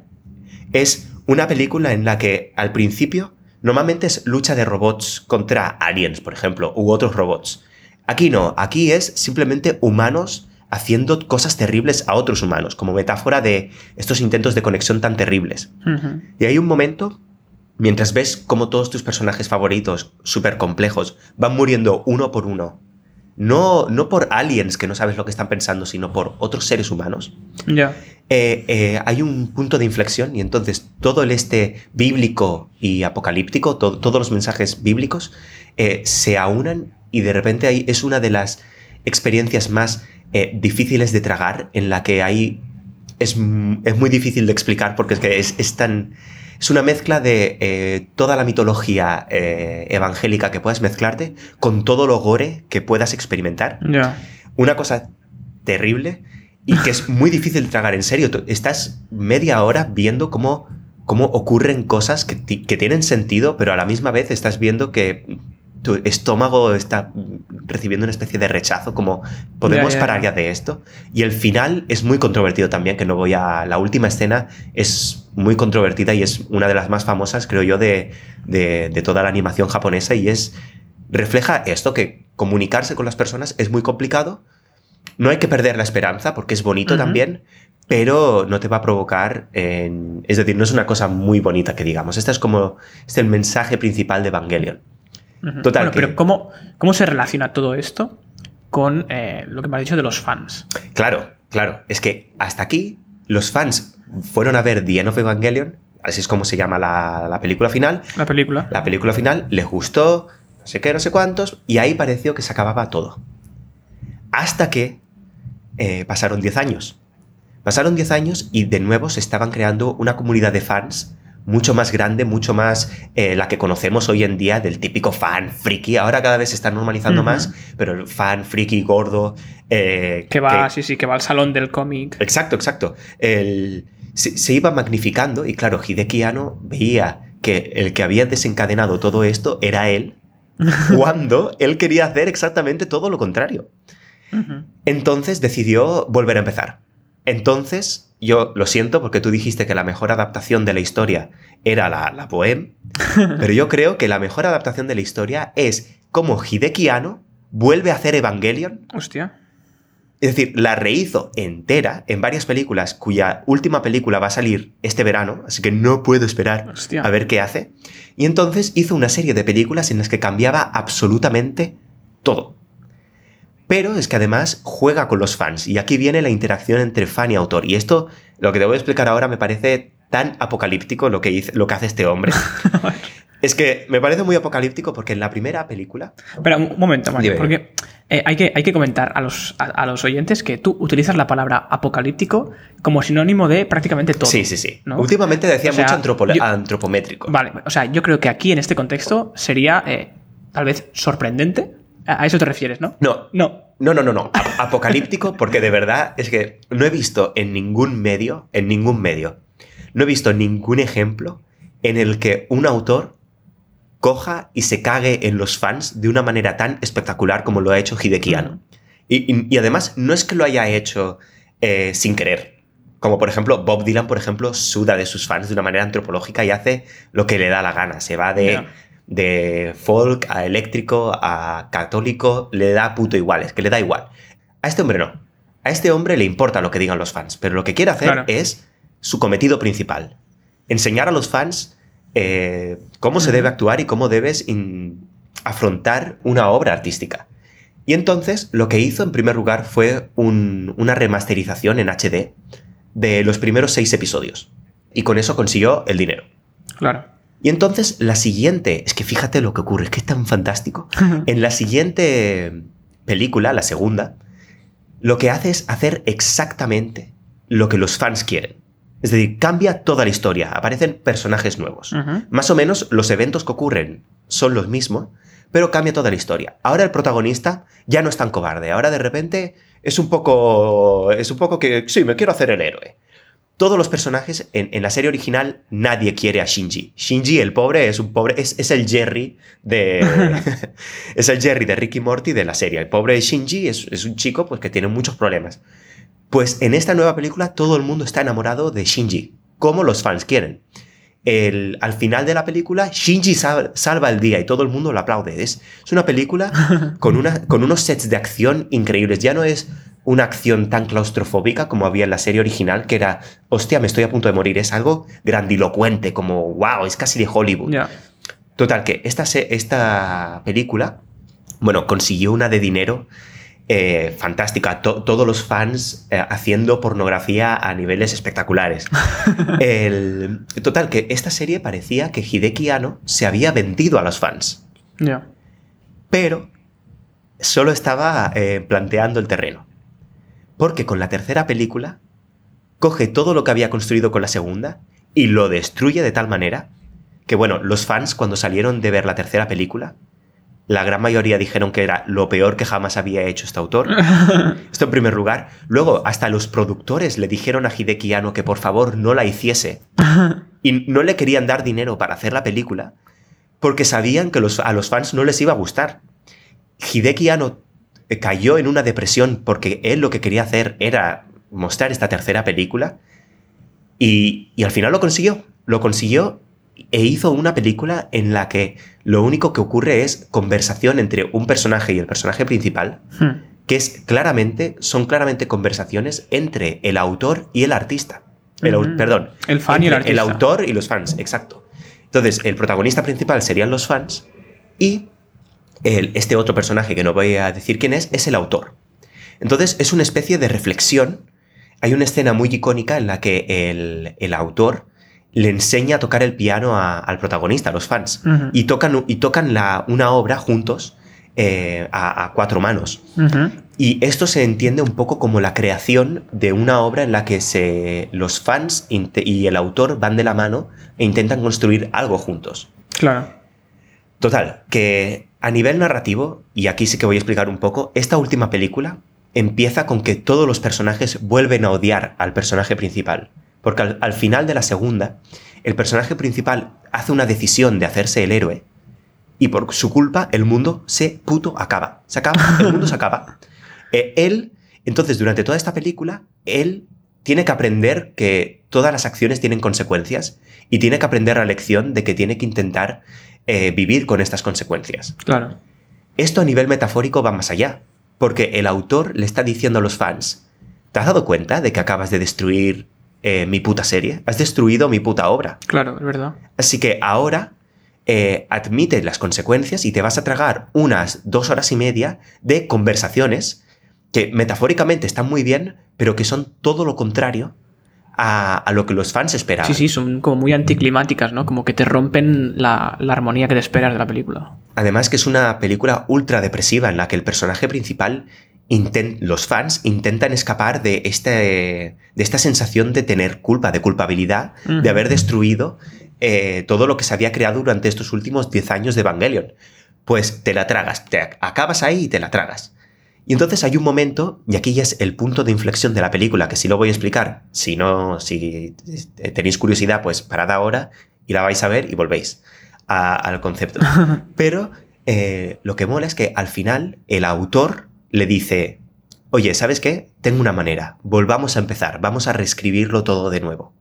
B: Es una película en la que al principio Normalmente es lucha de robots contra aliens, por ejemplo, u otros robots. Aquí no, aquí es simplemente humanos haciendo cosas terribles a otros humanos, como metáfora de estos intentos de conexión tan terribles. Y hay un momento, mientras ves cómo todos tus personajes favoritos, súper complejos, van muriendo uno por uno, no, no por aliens que no sabes lo que están pensando, sino por otros seres humanos. Eh, eh, hay un punto de inflexión y entonces todo el este bíblico y apocalíptico, todos los mensajes bíblicos eh, se aunan y de repente es una de las experiencias más difíciles de tragar en la que hay... Es, es, muy difícil de explicar porque es que es, es tan es una mezcla de eh, toda la mitología eh, evangélica que puedas mezclarte con todo lo gore que puedas experimentar. Una cosa terrible y que es muy difícil tragar. En serio, estás media hora viendo cómo, cómo ocurren cosas que, que tienen sentido, pero a la misma vez estás viendo que tu estómago está recibiendo una especie de rechazo, como podemos parar ya de esto. Y el final es muy controvertido también, que no voy a... La última escena es muy controvertida y es una de las más famosas, creo yo, de, de, toda la animación japonesa y es... Refleja esto, que comunicarse con las personas es muy complicado, no hay que perder la esperanza porque es bonito también, pero no te va a provocar, es decir, no es una cosa muy bonita que digamos. Este es como este el mensaje principal de Evangelion.
A: Total. pero ¿cómo, ¿cómo se relaciona todo esto con eh, lo que me has dicho de los fans?
B: Claro, claro. Es que hasta aquí los fans fueron a ver The End of Evangelion, así es como se llama la, película final.
A: La película.
B: La película final les gustó, no sé qué, no sé cuántos, y ahí pareció que se acababa todo. Hasta que eh, pasaron 10 años. Pasaron 10 años y de nuevo se estaban creando una comunidad de fans mucho más grande, mucho más eh, la que conocemos hoy en día del típico fan friki. Ahora cada vez se está normalizando más, pero el fan friki gordo.
A: Eh, que va, sí, sí, que va al salón del cómic.
B: Exacto, exacto. Se, iba magnificando y claro, Hideki Anno veía que el que había desencadenado todo esto era él, cuando él quería hacer exactamente todo lo contrario. Entonces decidió volver a empezar. Entonces yo lo siento porque tú dijiste que la mejor adaptación de la historia era la, la Poem, pero yo creo que la mejor adaptación de la historia es como Hideki Anno vuelve a hacer Evangelion.
A: Hostia.
B: Es decir, la rehizo entera en varias películas, cuya última película va a salir este verano, así que no puedo esperar a ver qué hace. Y entonces hizo una serie de películas en las que cambiaba absolutamente todo. Pero es que además juega con los fans y aquí viene la interacción entre fan y autor. Y esto, lo que te voy a explicar ahora, me parece tan apocalíptico lo que, lo que hace este hombre. es que me parece muy apocalíptico porque en la primera película...
A: Pero un momento, Mario, porque eh, hay, que, hay que comentar a los, a, los oyentes que tú utilizas la palabra apocalíptico como sinónimo de prácticamente todo.
B: Sí, sí, sí. Últimamente decía mucho antropométrico.
A: Vale, o sea, yo creo que aquí en este contexto sería eh, tal vez sorprendente a eso te refieres, ¿no?
B: No. No. No, no, no, no. Apocalíptico, porque de verdad es que no he visto en ningún medio, en ningún medio, no he visto ningún ejemplo en el que un autor coja y se cague en los fans de una manera tan espectacular como lo ha hecho Hideki Anno. Y, además, no es que lo haya hecho eh, sin querer, Como por ejemplo, Bob Dylan, por ejemplo, suda de sus fans de una manera antropológica y hace lo que le da la gana. Se va de, de folk a eléctrico a católico, le da puto igual, es que le da igual. A este hombre no. A este hombre le importa lo que digan los fans, pero lo que quiere hacer es su cometido principal. Enseñar a los fans eh, cómo se debe actuar y cómo debes afrontar una obra artística. Y entonces lo que hizo en primer lugar fue una remasterización en HD de los primeros seis episodios. Y con eso consiguió el dinero.
A: Claro.
B: Y entonces la siguiente, es que fíjate lo que ocurre, es que es tan fantástico. en la siguiente película, la segunda, lo que hace es hacer exactamente lo que los fans quieren. Es decir, cambia toda la historia, aparecen personajes nuevos. Más o menos los eventos que ocurren son los mismos, pero cambia toda la historia. Ahora el protagonista ya no es tan cobarde, ahora de repente es un poco. Es un poco que. Sí, me quiero hacer el héroe. Todos los personajes en, la serie original nadie quiere a Shinji. Shinji, el pobre, es un pobre. Es, el Jerry de. es el Jerry de Ricky Morty de la serie. El pobre Shinji es, un chico pues, que tiene muchos problemas. Pues en esta nueva película todo el mundo está enamorado de Shinji, como los fans quieren. El, al final de la película, Shinji salva el día y todo el mundo lo aplaude. Es, es una película con, una, con unos sets de acción increíbles. Ya no es una acción tan claustrofóbica como había en la serie original, que era, hostia, me estoy a punto de morir. Es algo grandilocuente, como, wow, es casi de Hollywood. Total, que esta, esta película, bueno, consiguió una de dinero eh, fantástica. todos los fans eh, haciendo pornografía a niveles espectaculares. El, total, que esta serie parecía que Hideki Anno se había vendido a los fans. Pero solo estaba eh, planteando el terreno. Porque con la tercera película coge todo lo que había construido con la segunda y lo destruye de tal manera que, bueno, los fans cuando salieron de ver la tercera película la gran mayoría dijeron que era lo peor que jamás había hecho este autor. Esto en primer lugar. Luego, hasta los productores le dijeron a Hideki Anno que por favor no la hiciese. Y no le querían dar dinero para hacer la película porque sabían que a los fans no les iba a gustar. Hideki Anno eh, cayó en una depresión porque él lo que quería hacer era mostrar esta tercera película y, y al final lo consiguió. Lo consiguió e hizo una película en la que lo único que ocurre es conversación entre un personaje y el personaje principal, hmm. que es claramente, son claramente conversaciones entre el autor y el artista. El, Perdón.
A: El fan y el artista.
B: El autor y los fans, exacto. Entonces, el protagonista principal serían los fans y el, este otro personaje, que no voy a decir quién es, es el autor. Entonces, es una especie de reflexión. Hay una escena muy icónica en la que el, el autor le enseña a tocar el piano al protagonista, a los fans. Y tocan, y tocan la, una obra juntos eh, a, cuatro manos. Y esto se entiende un poco como la creación de una obra en la que se, los fans y el autor van de la mano e intentan construir algo juntos.
A: Claro.
B: Total, que a nivel narrativo, y aquí sí que voy a explicar un poco, esta última película empieza con que todos los personajes vuelven a odiar al personaje principal. Porque al, final de la segunda, el personaje principal hace una decisión de hacerse el héroe y por su culpa el mundo se puto acaba. Se acaba, el mundo se acaba. Eh, él, entonces, durante toda esta película, él tiene que aprender que todas las acciones tienen consecuencias y tiene que aprender la lección de que tiene que intentar eh, vivir con estas consecuencias.
A: Claro.
B: Esto a nivel metafórico va más allá, porque el autor le está diciendo a los fans, ¿te has dado cuenta de que acabas de destruir eh, mi puta serie, has destruido mi puta obra.
A: Claro, es verdad.
B: Así que ahora eh, admite las consecuencias y te vas a tragar unas dos horas y media de conversaciones que metafóricamente están muy bien, pero que son todo lo contrario a, lo que los fans esperaban.
A: Sí, sí, son como muy anticlimáticas, ¿no? Como que te rompen la, la, armonía que te esperas de la película.
B: Además que es una película ultra depresiva en la que el personaje principal los fans intentan escapar de, este, de esta sensación de tener culpa, de culpabilidad, de haber destruido eh, todo lo que se había creado durante estos últimos 10 años de Evangelion. Pues te la tragas, te acabas ahí y te la tragas. Y entonces hay un momento, y aquí ya es el punto de inflexión de la película, que sí lo voy a explicar. Si no, si tenéis curiosidad, pues parad ahora y la vais a ver y volvéis al concepto. Pero eh, lo que mola es que al final el autor le dice, oye, ¿sabes qué? Tengo una manera, volvamos a empezar, vamos a reescribirlo todo de nuevo.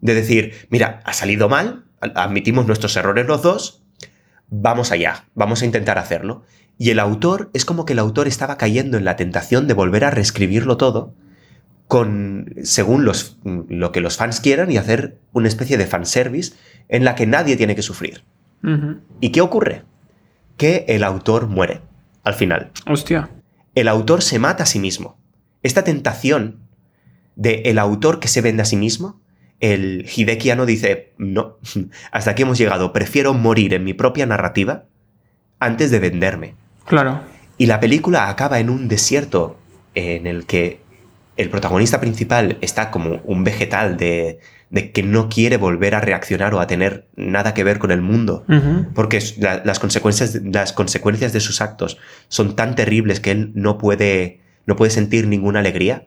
B: De decir, mira, ha salido mal, admitimos nuestros errores los dos, vamos allá, vamos a intentar hacerlo. Y el autor, es como que el autor estaba cayendo en la tentación de volver a reescribirlo todo con, según los, lo que los fans quieran y hacer una especie de fanservice en la que nadie tiene que sufrir. ¿Y qué ocurre? Que el autor muere al final.
A: Hostia.
B: El autor se mata a sí mismo. Esta tentación de el autor que se vende a sí mismo, el Hidekiano dice, no, hasta aquí hemos llegado, prefiero morir en mi propia narrativa antes de venderme.
A: Claro.
B: Y la película acaba en un desierto en el que el protagonista principal está como un vegetal de, de que no quiere volver a reaccionar o a tener nada que ver con el mundo, porque las, consecuencias, las consecuencias de sus actos son tan terribles que él no puede, no puede sentir ninguna alegría.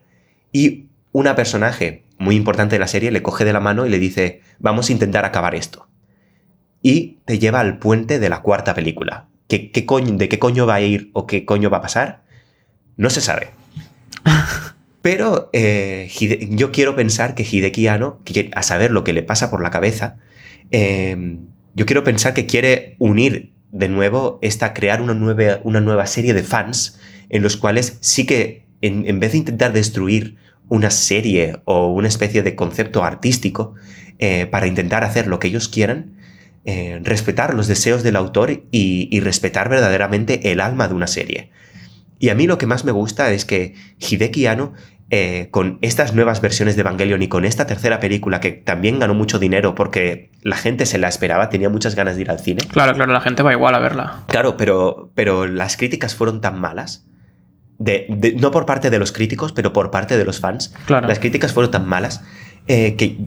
B: Y una personaje muy importante de la serie le coge de la mano y le dice, vamos a intentar acabar esto. Y te lleva al puente de la cuarta película. ¿Qué, qué coño, ¿De qué coño va a ir o qué coño va a pasar? No se sabe. Pero eh, yo quiero pensar que Hideki Anno, a saber lo que le pasa por la cabeza, em, yo quiero pensar que quiere unir de nuevo esta, crear una nueva, una nueva serie de fans en los cuales sí que en, vez de intentar destruir una serie o una especie de concepto artístico eh, para intentar hacer lo que ellos quieran, eh, respetar los deseos del autor y, y, respetar verdaderamente el alma de una serie. Y a mí lo que más me gusta es que Hideki Anno eh, con estas nuevas versiones de Evangelion y con esta tercera película que también ganó mucho dinero porque la gente se la esperaba, tenía muchas ganas de ir al cine.
A: Claro, claro, la gente va igual a verla.
B: Claro, pero, pero las críticas fueron tan malas. De, no por parte de los críticos, pero por parte de los fans.
A: Claro.
B: Las críticas fueron tan malas eh, que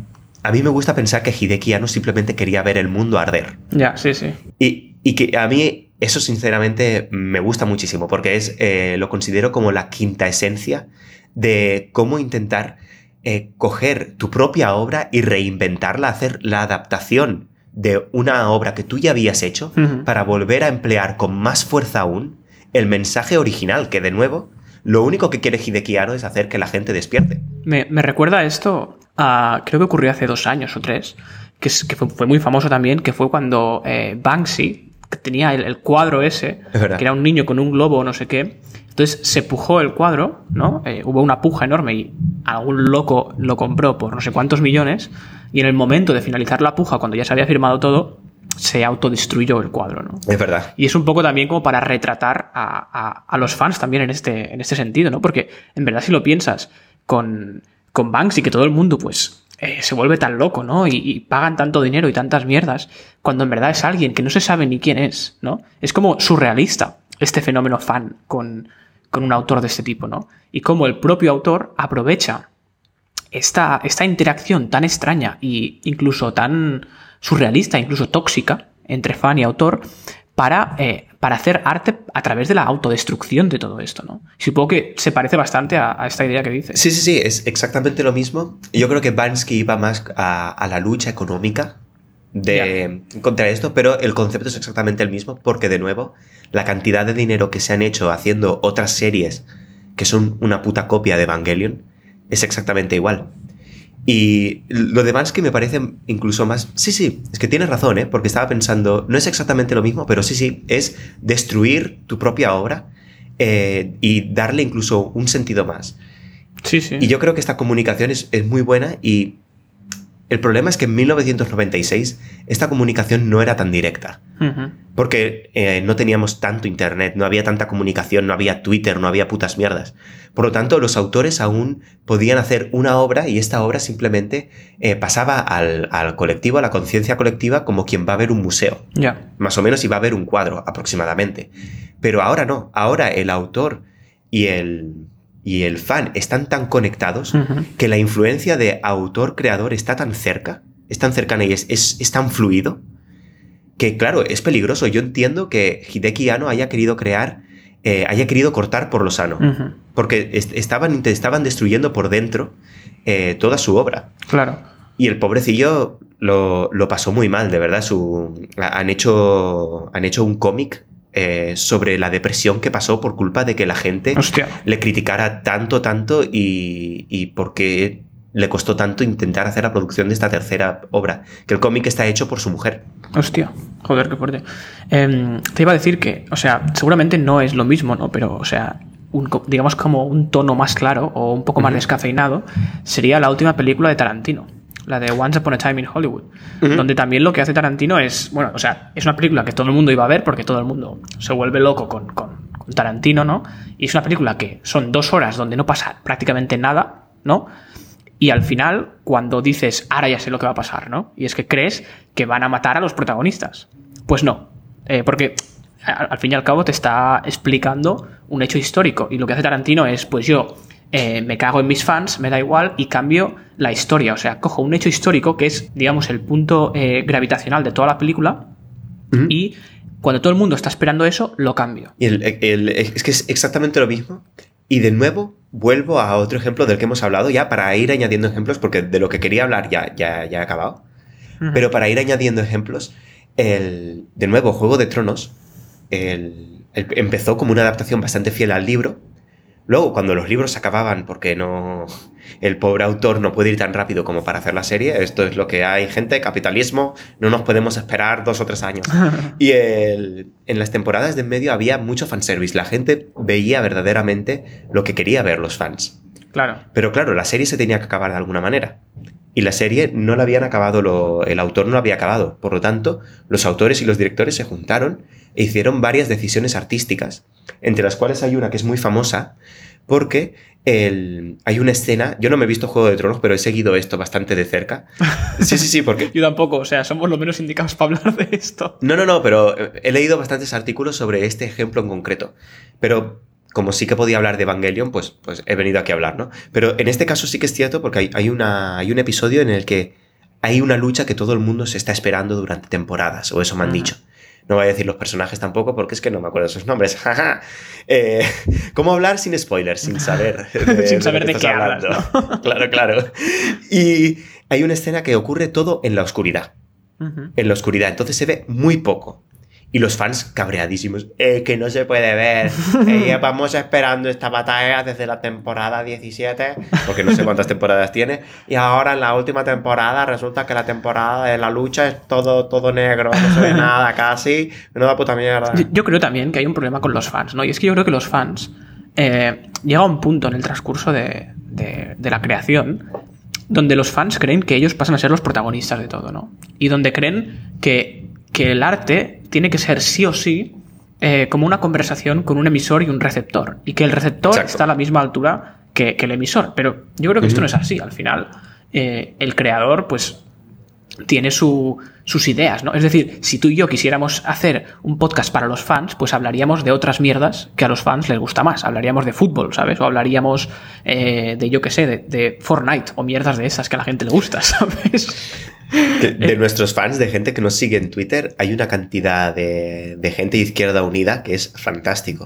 B: a mí me gusta pensar que Hideki no simplemente quería ver el mundo arder.
A: Ya, sí, sí.
B: Y, y que a mí eso sinceramente me gusta muchísimo porque es, eh, lo considero como la quinta esencia de cómo intentar eh, coger tu propia obra y reinventarla, hacer la adaptación de una obra que tú ya habías hecho para volver a emplear con más fuerza aún el mensaje original, que de nuevo, lo único que quiere Hideki es hacer que la gente despierte.
A: Me, recuerda esto a, creo que ocurrió hace dos años o tres, que, que fue, muy famoso también, que fue cuando eh, Banksy, que tenía el, cuadro ese, que era un niño con un globo o no sé qué, entonces se pujó el cuadro, ¿no? Eh, hubo una puja enorme y algún loco lo compró por no sé cuántos millones y en el momento de finalizar la puja, cuando ya se había firmado todo, se autodestruyó el cuadro, ¿no?
B: Es verdad.
A: Y es un poco también como para retratar a, los fans también en este, en este sentido, ¿no? Porque en verdad si lo piensas con, con Banks y que todo el mundo pues eh, se vuelve tan loco, ¿no? Y, y, pagan tanto dinero y tantas mierdas, cuando en verdad es alguien que no se sabe ni quién es, ¿no? Es como surrealista este fenómeno fan con, con un autor de este tipo, ¿no? Y cómo el propio autor aprovecha esta, esta interacción tan extraña e incluso tan surrealista, incluso tóxica, entre fan y autor, para, eh, para hacer arte a través de la autodestrucción de todo esto, ¿no? supongo que se parece bastante a, esta idea que dices.
B: Sí, sí, sí, es exactamente lo mismo. Yo creo que Bansky iba más a, la lucha económica de, contra esto, pero el concepto es exactamente el mismo, porque de nuevo, la cantidad de dinero que se han hecho haciendo otras series que son una puta copia de Evangelion es exactamente igual. Y lo de Bansky me parece incluso más... Sí, sí, es que tienes razón, ¿eh? Porque estaba pensando, no es exactamente lo mismo, pero sí, sí, es destruir tu propia obra eh, y darle incluso un sentido más.
A: Sí, sí.
B: Y yo creo que esta comunicación es, es muy buena y el problema es que en 1996 esta comunicación no era tan directa. Porque eh, no teníamos tanto internet, no había tanta comunicación, no había Twitter, no había putas mierdas. Por lo tanto, los autores aún podían hacer una obra y esta obra simplemente eh, pasaba al, colectivo, a la conciencia colectiva, como quien va a ver un museo. Más o menos y va a ver un cuadro aproximadamente. Pero ahora no, ahora el autor y el, y el fan están tan conectados que la influencia de autor-creador está tan cerca, es tan cercana y es, es, tan fluido, que claro, es peligroso. Yo entiendo que Hideki Anno haya querido crear, eh, haya querido cortar por lo sano, porque estaban, estaban destruyendo por dentro eh, toda su obra.
A: Claro.
B: Y el pobrecillo lo, lo pasó muy mal, de verdad. Su, han, hecho, han hecho un cómic eh, sobre la depresión que pasó por culpa de que la gente le criticara tanto, tanto y, y porque le costó tanto intentar hacer la producción de esta tercera obra, que el cómic está hecho por su mujer.
A: Hostia, joder, qué fuerte. Em, te iba a decir que, o sea, seguramente no es lo mismo, ¿no? Pero, o sea, digamos como un tono más claro o un poco más descafeinado sería la última película de Tarantino. La de Once Upon a Time in Hollywood. Donde también lo que hace Tarantino es. Bueno, o sea, es una película que todo el mundo iba a ver porque todo el mundo se vuelve loco con, con Tarantino, ¿no? Y es una película que son dos horas donde no pasa prácticamente nada, ¿no? Y al final, cuando dices, ahora ya sé lo que va a pasar, ¿no? Y es que crees que van a matar a los protagonistas. Pues no. Eh, porque al, fin y al cabo te está explicando un hecho histórico. Y lo que hace Tarantino es, pues yo eh, me cago en mis fans, me da igual, y cambio la historia. O sea, cojo un hecho histórico que es, digamos, el punto eh, gravitacional de toda la película. Y cuando todo el mundo está esperando eso, lo cambio.
B: Y es que es exactamente lo mismo y de nuevo, vuelvo a otro ejemplo del que hemos hablado ya para ir añadiendo ejemplos, porque de lo que quería hablar ya, ya, ya he acabado. Pero para ir añadiendo ejemplos, el, de nuevo, Juego de Tronos empezó como una adaptación bastante fiel al libro, Luego, cuando los libros se acababan, porque no. El pobre autor no puede ir tan rápido como para hacer la serie, esto es lo que hay, gente, capitalismo, no nos podemos esperar dos o tres años. y en las temporadas de en medio había mucho fanservice, la gente veía verdaderamente lo que quería ver los fans.
A: Claro.
B: Pero claro, la serie se tenía que acabar de alguna manera. Y la serie no la habían acabado, el autor no la había acabado. Por lo tanto, los autores y los directores se juntaron e hicieron varias decisiones artísticas, entre las cuales hay una que es muy famosa, porque el, hay una escena, yo no me he visto Juego de Tronos, pero he seguido esto bastante de cerca. Sí, sí, sí, porque...
A: yo tampoco, o sea, somos lo menos indicados para hablar de esto.
B: No, no, no, pero he leído bastantes artículos sobre este ejemplo en concreto. Pero como sí que podía hablar de Evangelion, pues, pues he venido aquí a hablar, ¿no? Pero en este caso sí que es cierto porque hay, hay, una, hay un episodio en el que hay una lucha que todo el mundo se está esperando durante temporadas, o eso me han dicho. No voy a decir los personajes tampoco porque es que no me acuerdo de sus nombres. eh, ¿Cómo hablar sin spoilers? Sin saber.
A: sin saber de, qué, hablando.
B: claro, claro. Y hay una escena que ocurre todo en la oscuridad. En la oscuridad. Entonces se ve muy poco. Y los fans cabreadísimos. Eh, que no se puede ver. Eh, vamos esperando esta batalla desde la temporada 17. Porque no sé cuántas temporadas tiene. Y ahora en la última temporada resulta que la temporada de la lucha es todo, todo negro. No se ve nada casi. da puta mierda.
A: Yo, creo también que hay un problema con los fans, ¿no? Y es que yo creo que los fans. Eh, llega un punto en el transcurso de, de la creación donde los fans creen que ellos pasan a ser los protagonistas de todo, ¿no? Y donde creen que que el arte tiene que ser sí o sí eh, como una conversación con un emisor y un receptor. Y que el receptor está a la misma altura que, el emisor. Pero yo creo que esto no es así. Al final, eh, el creador, pues, tiene sus ideas, ¿no? Es decir, si tú y yo quisiéramos hacer un podcast para los fans, pues hablaríamos de otras mierdas que a los fans les gusta más. Hablaríamos de fútbol, ¿sabes? O hablaríamos de, yo qué sé, de, de, Fortnite o mierdas de esas que a la gente le gusta, ¿sabes?
B: De eh. nuestros fans, de gente que nos sigue en Twitter, hay una cantidad de, gente de Izquierda Unida que es fantástico.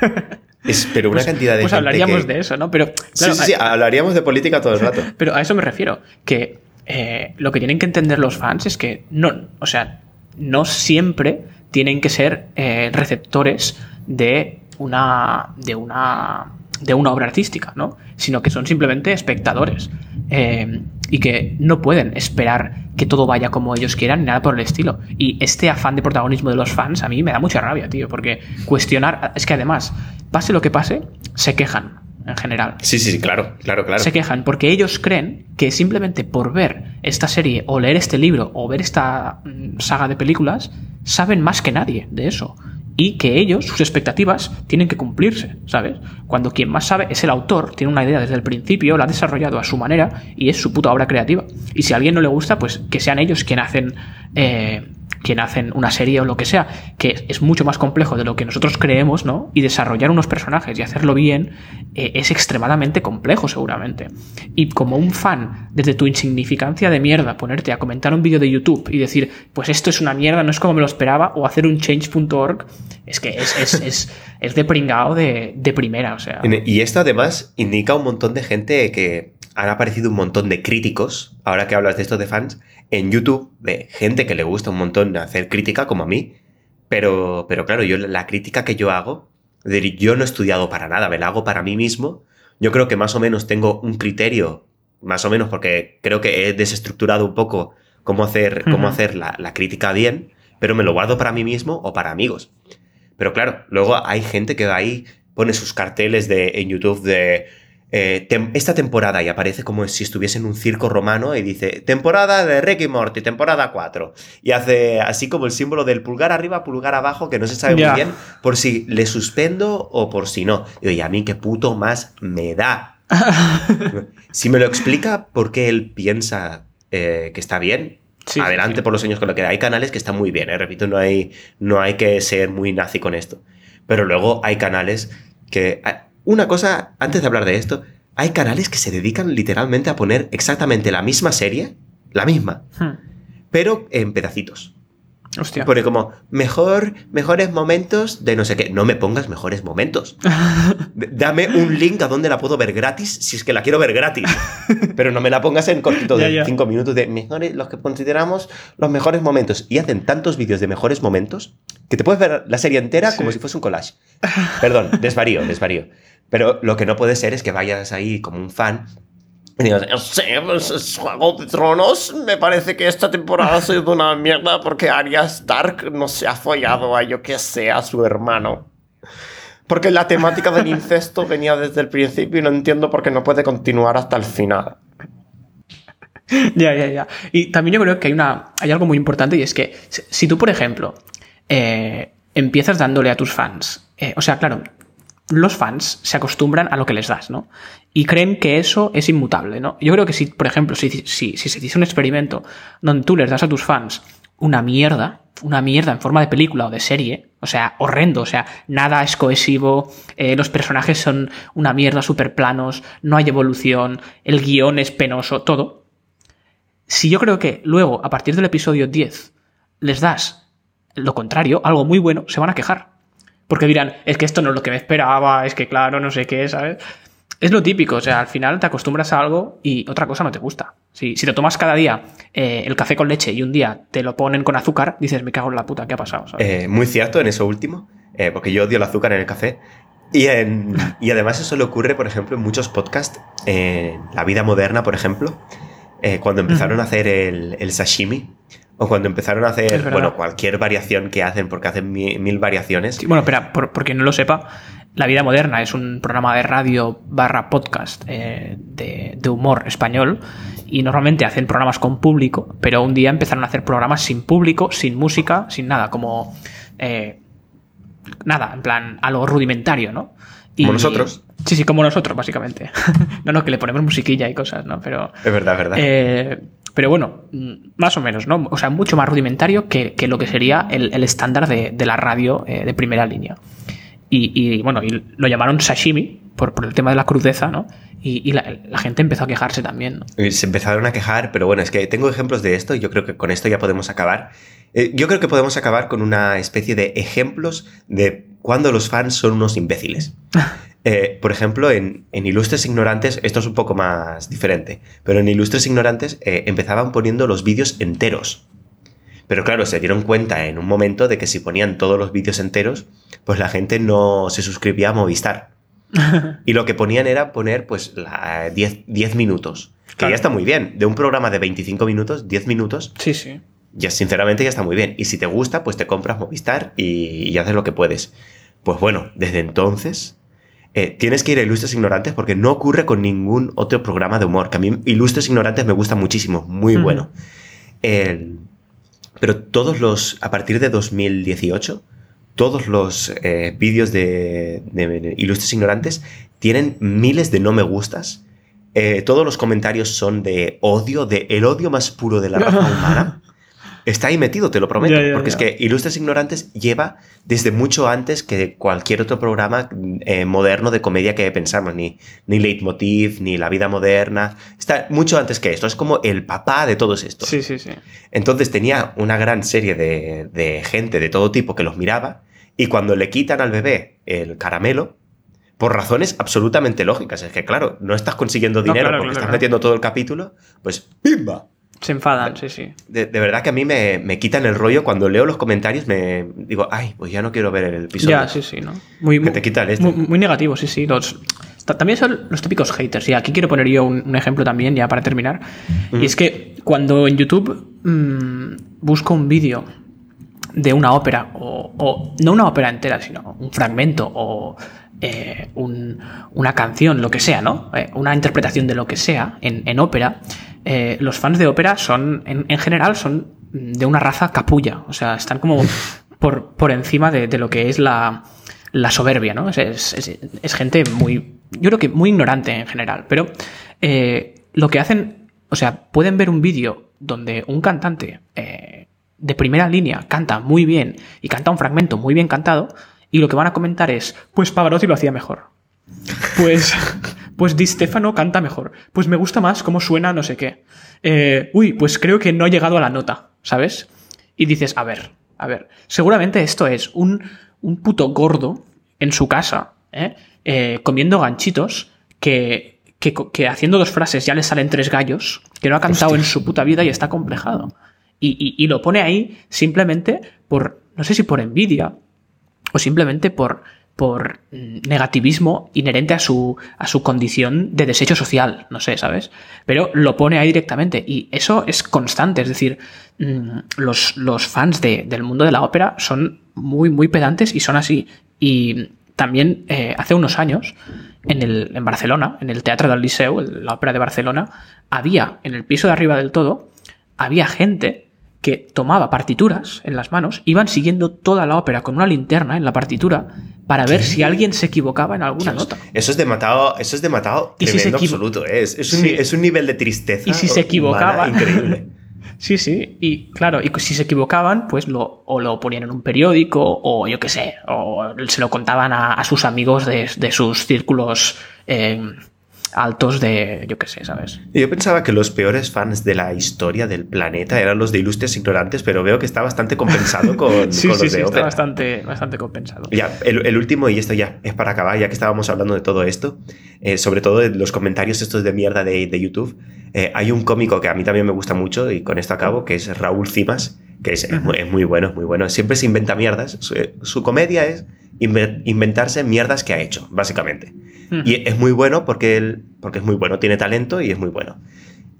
B: pero una
A: pues,
B: cantidad de
A: pues hablaríamos de eso, ¿no? Pero,
B: sí, sí, sí, hablaríamos de política todo el rato.
A: Pero a eso me refiero, que eh, lo que tienen que entender los fans es que no, o sea, no siempre tienen que ser eh, receptores de una, de una de una obra artística, ¿no? Sino que son simplemente espectadores eh, y que no pueden esperar que todo vaya como ellos quieran ni nada por el estilo. Y este afán de protagonismo de los fans a mí me da mucha rabia, tío, porque cuestionar, es que además, pase lo que pase, se quejan en general.
B: Sí, sí, claro, claro, claro.
A: Se quejan porque ellos creen que simplemente por ver esta serie o leer este libro o ver esta mm, saga de películas, saben más que nadie de eso y que ellos, sus expectativas, tienen que cumplirse, ¿sabes? Cuando quien más sabe es el autor, tiene una idea desde el principio, la ha desarrollado a su manera y es su puta obra creativa. Y si a alguien no le gusta, pues que sean ellos quien hacen eh, quien hacen una serie o lo que sea, que es mucho más complejo de lo que nosotros creemos, ¿no? Y desarrollar unos personajes y hacerlo bien eh, es extremadamente complejo, seguramente. Y como un fan, desde tu insignificancia de mierda, ponerte a comentar un vídeo de YouTube y decir, pues esto es una mierda, no es como me lo esperaba, o hacer un change.org, es que es, es, es, de pringao de, de primera, o sea.
B: Y esto además indica un montón de gente que han aparecido un montón de críticos, ahora que hablas de esto de fans, en YouTube, de gente que le gusta un montón hacer crítica, como a mí, Pero, pero claro, yo la crítica que yo hago, yo no he estudiado para nada, me la hago para mí mismo. Yo creo que más o menos tengo un criterio, más o menos porque creo que he desestructurado un poco cómo hacer, cómo hacer la, la crítica bien, pero me lo guardo para mí mismo o para amigos. Pero claro, luego hay gente que ahí pone sus carteles de, en YouTube de eh, esta temporada y aparece como si estuviese en un circo romano y dice temporada de Rick y Morty, temporada 4. Y hace así como el símbolo del pulgar arriba, pulgar abajo, que no se sabe muy bien por si le suspendo o por si no. Y a mí qué puto más me da. si me lo explica por qué él piensa eh, que está bien, adelante por los años con lo que hay canales que están muy bien, ¿eh? repito, no hay, no hay que ser muy nazi con esto. Pero luego hay canales que una cosa, antes de hablar de esto, hay canales que se dedican literalmente a poner exactamente la misma serie, la misma, hmm. pero en pedacitos. Hostia. Pone como, mejor, mejores momentos de no sé qué. No me pongas mejores momentos. Dame un link a donde la puedo ver gratis si es que la quiero ver gratis. Pero no me la pongas en cortito de cinco minutos de mejores, los que consideramos los mejores momentos. Y hacen tantos vídeos de mejores momentos que te puedes ver la serie entera como si fuese un collage. Perdón, desvarío, desvarío. Pero lo que no puede ser es que vayas ahí como un fan digas, sí, pues Juego de Tronos, me parece que esta temporada ha sido una mierda porque Arya Stark no se ha follado a yo que sé, a su hermano. Porque la temática del incesto venía desde el principio y no entiendo por qué no puede continuar hasta el final.
A: Ya, ya, ya. Y también yo creo que hay, una, hay algo muy importante y es que si tú, por ejemplo, eh, empiezas dándole a tus fans, eh, o sea, claro, los fans se acostumbran a lo que les das, ¿no? Y creen que eso es inmutable, ¿no? Yo creo que si, por ejemplo, si, si, si se dice un experimento donde tú les das a tus fans una mierda, una mierda en forma de película o de serie, o sea, horrendo, o sea, nada es cohesivo, eh, los personajes son una mierda súper planos, no hay evolución, el guion es penoso, todo. Si yo creo que luego, a partir del episodio 10, les das lo contrario, algo muy bueno, se van a quejar. Porque dirán, es que esto no es lo que me esperaba, es que claro, no sé qué, ¿sabes? Es lo típico, o sea, al final te acostumbras a algo y otra cosa no te gusta. Si, si te tomas cada día eh, el café con leche y un día te lo ponen con azúcar, dices, me cago en la puta, ¿qué ha pasado?
B: Eh, muy cierto en eso último, eh, porque yo odio el azúcar en el café. Y, y además eso le ocurre, por ejemplo, en muchos podcasts, en La Vida Moderna, por ejemplo, cuando empezaron a hacer el, el sashimi, o cuando empezaron a hacer, bueno, cualquier variación que hacen, porque hacen mil, variaciones.
A: bueno, espera, por, quien no lo sepa, La Vida Moderna es un programa de radio barra podcast eh, de, humor español y normalmente hacen programas con público, pero un día empezaron a hacer programas sin público, sin música, sin nada, como... Eh, nada, en plan, algo rudimentario, ¿no?
B: como nosotros.
A: Sí, sí, como nosotros, básicamente. no, no, que le ponemos musiquilla y cosas, ¿no? Pero...
B: Es verdad, es verdad.
A: Eh, pero bueno, mm, más o menos, ¿no? O sea, mucho más rudimentario que, lo que sería el, estándar de, la radio eh, de primera línea. Y, bueno, y lo llamaron sashimi por, el tema de la crudeza, ¿no? Y, la, gente empezó a quejarse también.
B: ¿no? Se empezaron a quejar, pero bueno, es que tengo ejemplos de esto y yo creo que con esto ya podemos acabar. Eh, yo creo que podemos acabar con una especie de ejemplos de cuando los fans son unos imbéciles. Eh, por ejemplo, en, Ilustres Ignorantes, esto es un poco más diferente, pero en Ilustres Ignorantes eh, empezaban poniendo los vídeos enteros. Pero claro, se dieron cuenta en un momento de que si ponían todos los vídeos enteros, pues la gente no se suscribía a Movistar. y lo que ponían era poner pues 10 minutos. Que ya está muy bien. De un programa de 25 minutos, 10 minutos.
A: Sí, sí.
B: Ya sinceramente ya está muy bien. Y si te gusta, pues te compras Movistar y, y haces lo que puedes. Pues bueno, desde entonces eh, tienes que ir a Ilustres Ignorantes porque no ocurre con ningún otro programa de humor. Que a mí Ilustres Ignorantes me gusta muchísimo, muy bueno. Pero todos los, a partir de 2018, todos los eh, vídeos de, Ilustres Ignorantes tienen miles de no me gustas. Eh, todos los comentarios son de odio, de el odio más puro de la raza humana. Está ahí metido, te lo prometo. porque es que Ilustres Ignorantes lleva desde mucho antes que cualquier otro programa eh, moderno de comedia que pensamos, ni, ni Leitmotiv, ni La Vida Moderna. Está mucho antes que esto. Es como el papá de todos estos.
A: Sí, sí, sí.
B: Entonces tenía una gran serie de, gente de todo tipo que los miraba. Y cuando le quitan al bebé el caramelo, por razones absolutamente lógicas. Es que, claro, no estás consiguiendo dinero porque estás metiendo todo el capítulo, pues ¡pimba!
A: Se enfadan, sí, sí.
B: De, verdad que a mí me, quitan el rollo cuando leo los comentarios, me digo, ay, pues ya no quiero ver el episodio.
A: Ya, sí, sí, ¿no? Muy,
B: que te quitan
A: este. muy, negativo, sí, sí. Los, también son los típicos haters. Y aquí quiero poner yo un, ejemplo también, ya para terminar. Y es que cuando en YouTube mm, busco un vídeo de una ópera, o, no una ópera entera, sino un fragmento o eh, una canción, lo que sea, ¿no? Eh, una interpretación de lo que sea en, ópera, eh, los fans de ópera son, en, general, son de una raza capulla, o sea, están como por, encima de, lo que es la, soberbia, ¿no? Es, gente muy, yo creo que muy ignorante en general, pero lo que hacen, o sea, pueden ver un vídeo donde un cantante de primera línea canta muy bien y canta un fragmento muy bien cantado, y lo que van a comentar es, pues Pavarotti lo hacía mejor. Pues, pues Di Stefano canta mejor. Pues me gusta más cómo suena no sé qué. Eh, uy, pues creo que no ha llegado a la nota, ¿sabes? Y dices, a ver, a ver, seguramente esto es un, un puto gordo en su casa, ¿eh? Eh, comiendo ganchitos que, que, haciendo dos frases ya le salen tres gallos, que no ha cantado en su puta vida y está complejado. Y, y, lo pone ahí simplemente por, no sé si por envidia o simplemente por, por negativismo inherente a su, a su condición de desecho social, no sé, ¿sabes? Pero lo pone ahí directamente y eso es constante, es decir, mm, los, los fans del mundo de la ópera son muy, muy pedantes y son así. Y también eh, hace unos años, en, el, en Barcelona, en el Teatro del Liceu, la ópera de Barcelona, había en el piso de arriba del todo, había gente que tomaba partituras en las manos, iban siguiendo toda la ópera con una linterna en la partitura para ver si alguien se equivocaba en alguna nota.
B: Eso es de matado, eso es de matado y tremendo absoluto. ¿eh? Es, es, un, es, un, nivel de tristeza.
A: Y si se equivocaban.
B: Increíble.
A: sí, sí. Y claro, y si se equivocaban, pues lo, o lo ponían en un periódico, o yo qué sé, o se lo contaban a, sus amigos de, sus círculos. Eh, altos de, yo qué sé, ¿sabes?
B: Yo pensaba que los peores fans de la historia del planeta eran los de Ilustres Ignorantes, pero veo que está bastante compensado con,
A: sí,
B: los
A: sí,
B: de
A: sí, Está bastante, bastante compensado.
B: Ya, el, último, y esto ya es para acabar, ya que estábamos hablando de todo esto, eh, sobre todo de los comentarios estos de mierda de, de YouTube, eh, hay un cómico que a mí también me gusta mucho, y con esto acabo, que es Raúl Cimas, que es, es, muy, bueno, es muy bueno. Siempre se inventa mierdas. su comedia es inventarse mierdas que ha hecho, básicamente. Y es muy bueno porque él, porque es muy bueno, tiene talento y es muy bueno.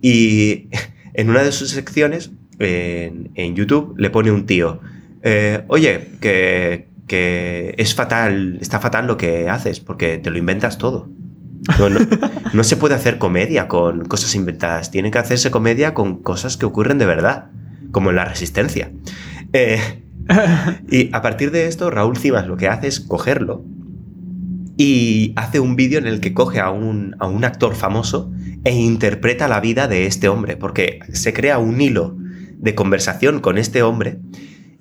B: Y en una de sus secciones, en, YouTube, le pone un tío, eh, oye, que, que, es fatal, está fatal lo que haces, porque te lo inventas todo. No, no, se puede hacer comedia con cosas inventadas, tiene que hacerse comedia con cosas que ocurren de verdad, como en la resistencia. Eh, y a partir de esto, Raúl Cimas lo que hace es cogerlo y hace un vídeo en el que coge a un, a un actor famoso e interpreta la vida de este hombre, porque se crea un hilo de conversación con este hombre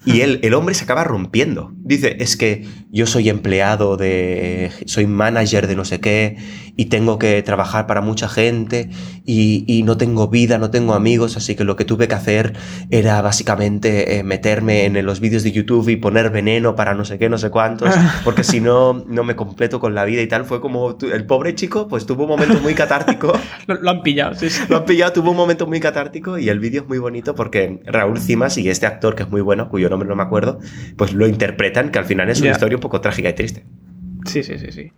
B: y el, el, hombre se acaba rompiendo. Dice, es que yo soy empleado de... soy manager de no sé qué y tengo que trabajar para mucha gente y, y no tengo vida, no tengo amigos, así que lo que tuve que hacer era básicamente eh, meterme en los vídeos de YouTube y poner veneno para no sé qué, no sé cuántos, porque si no, no me completo con la vida y tal. Fue como el pobre chico, pues tuvo un momento muy catártico.
A: lo, han pillado, sí,
B: Lo han pillado, tuvo un momento muy catártico y el vídeo es muy bonito porque Raúl Cimas y este actor que es muy bueno, cuyo nombre no me acuerdo, pues lo interpretan, que al final es una historia un poco trágica y triste.
A: Sí, sí, sí, sí.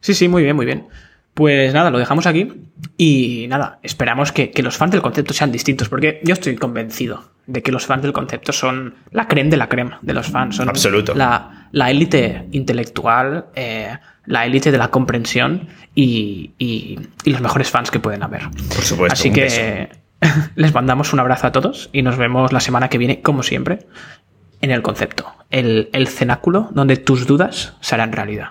A: Sí, sí, muy bien, muy bien. Pues nada, lo dejamos aquí y nada, esperamos que, los fans del concepto sean distintos, porque yo estoy convencido de que los fans del concepto son la creme de la crema de los fans, son
B: Absoluto.
A: la élite intelectual, eh, la élite de la comprensión y, y, los mejores fans que pueden haber.
B: Por supuesto.
A: Así que les mandamos un abrazo a todos y nos vemos la semana que viene, como siempre, en el concepto, el, cenáculo donde tus dudas serán realidad.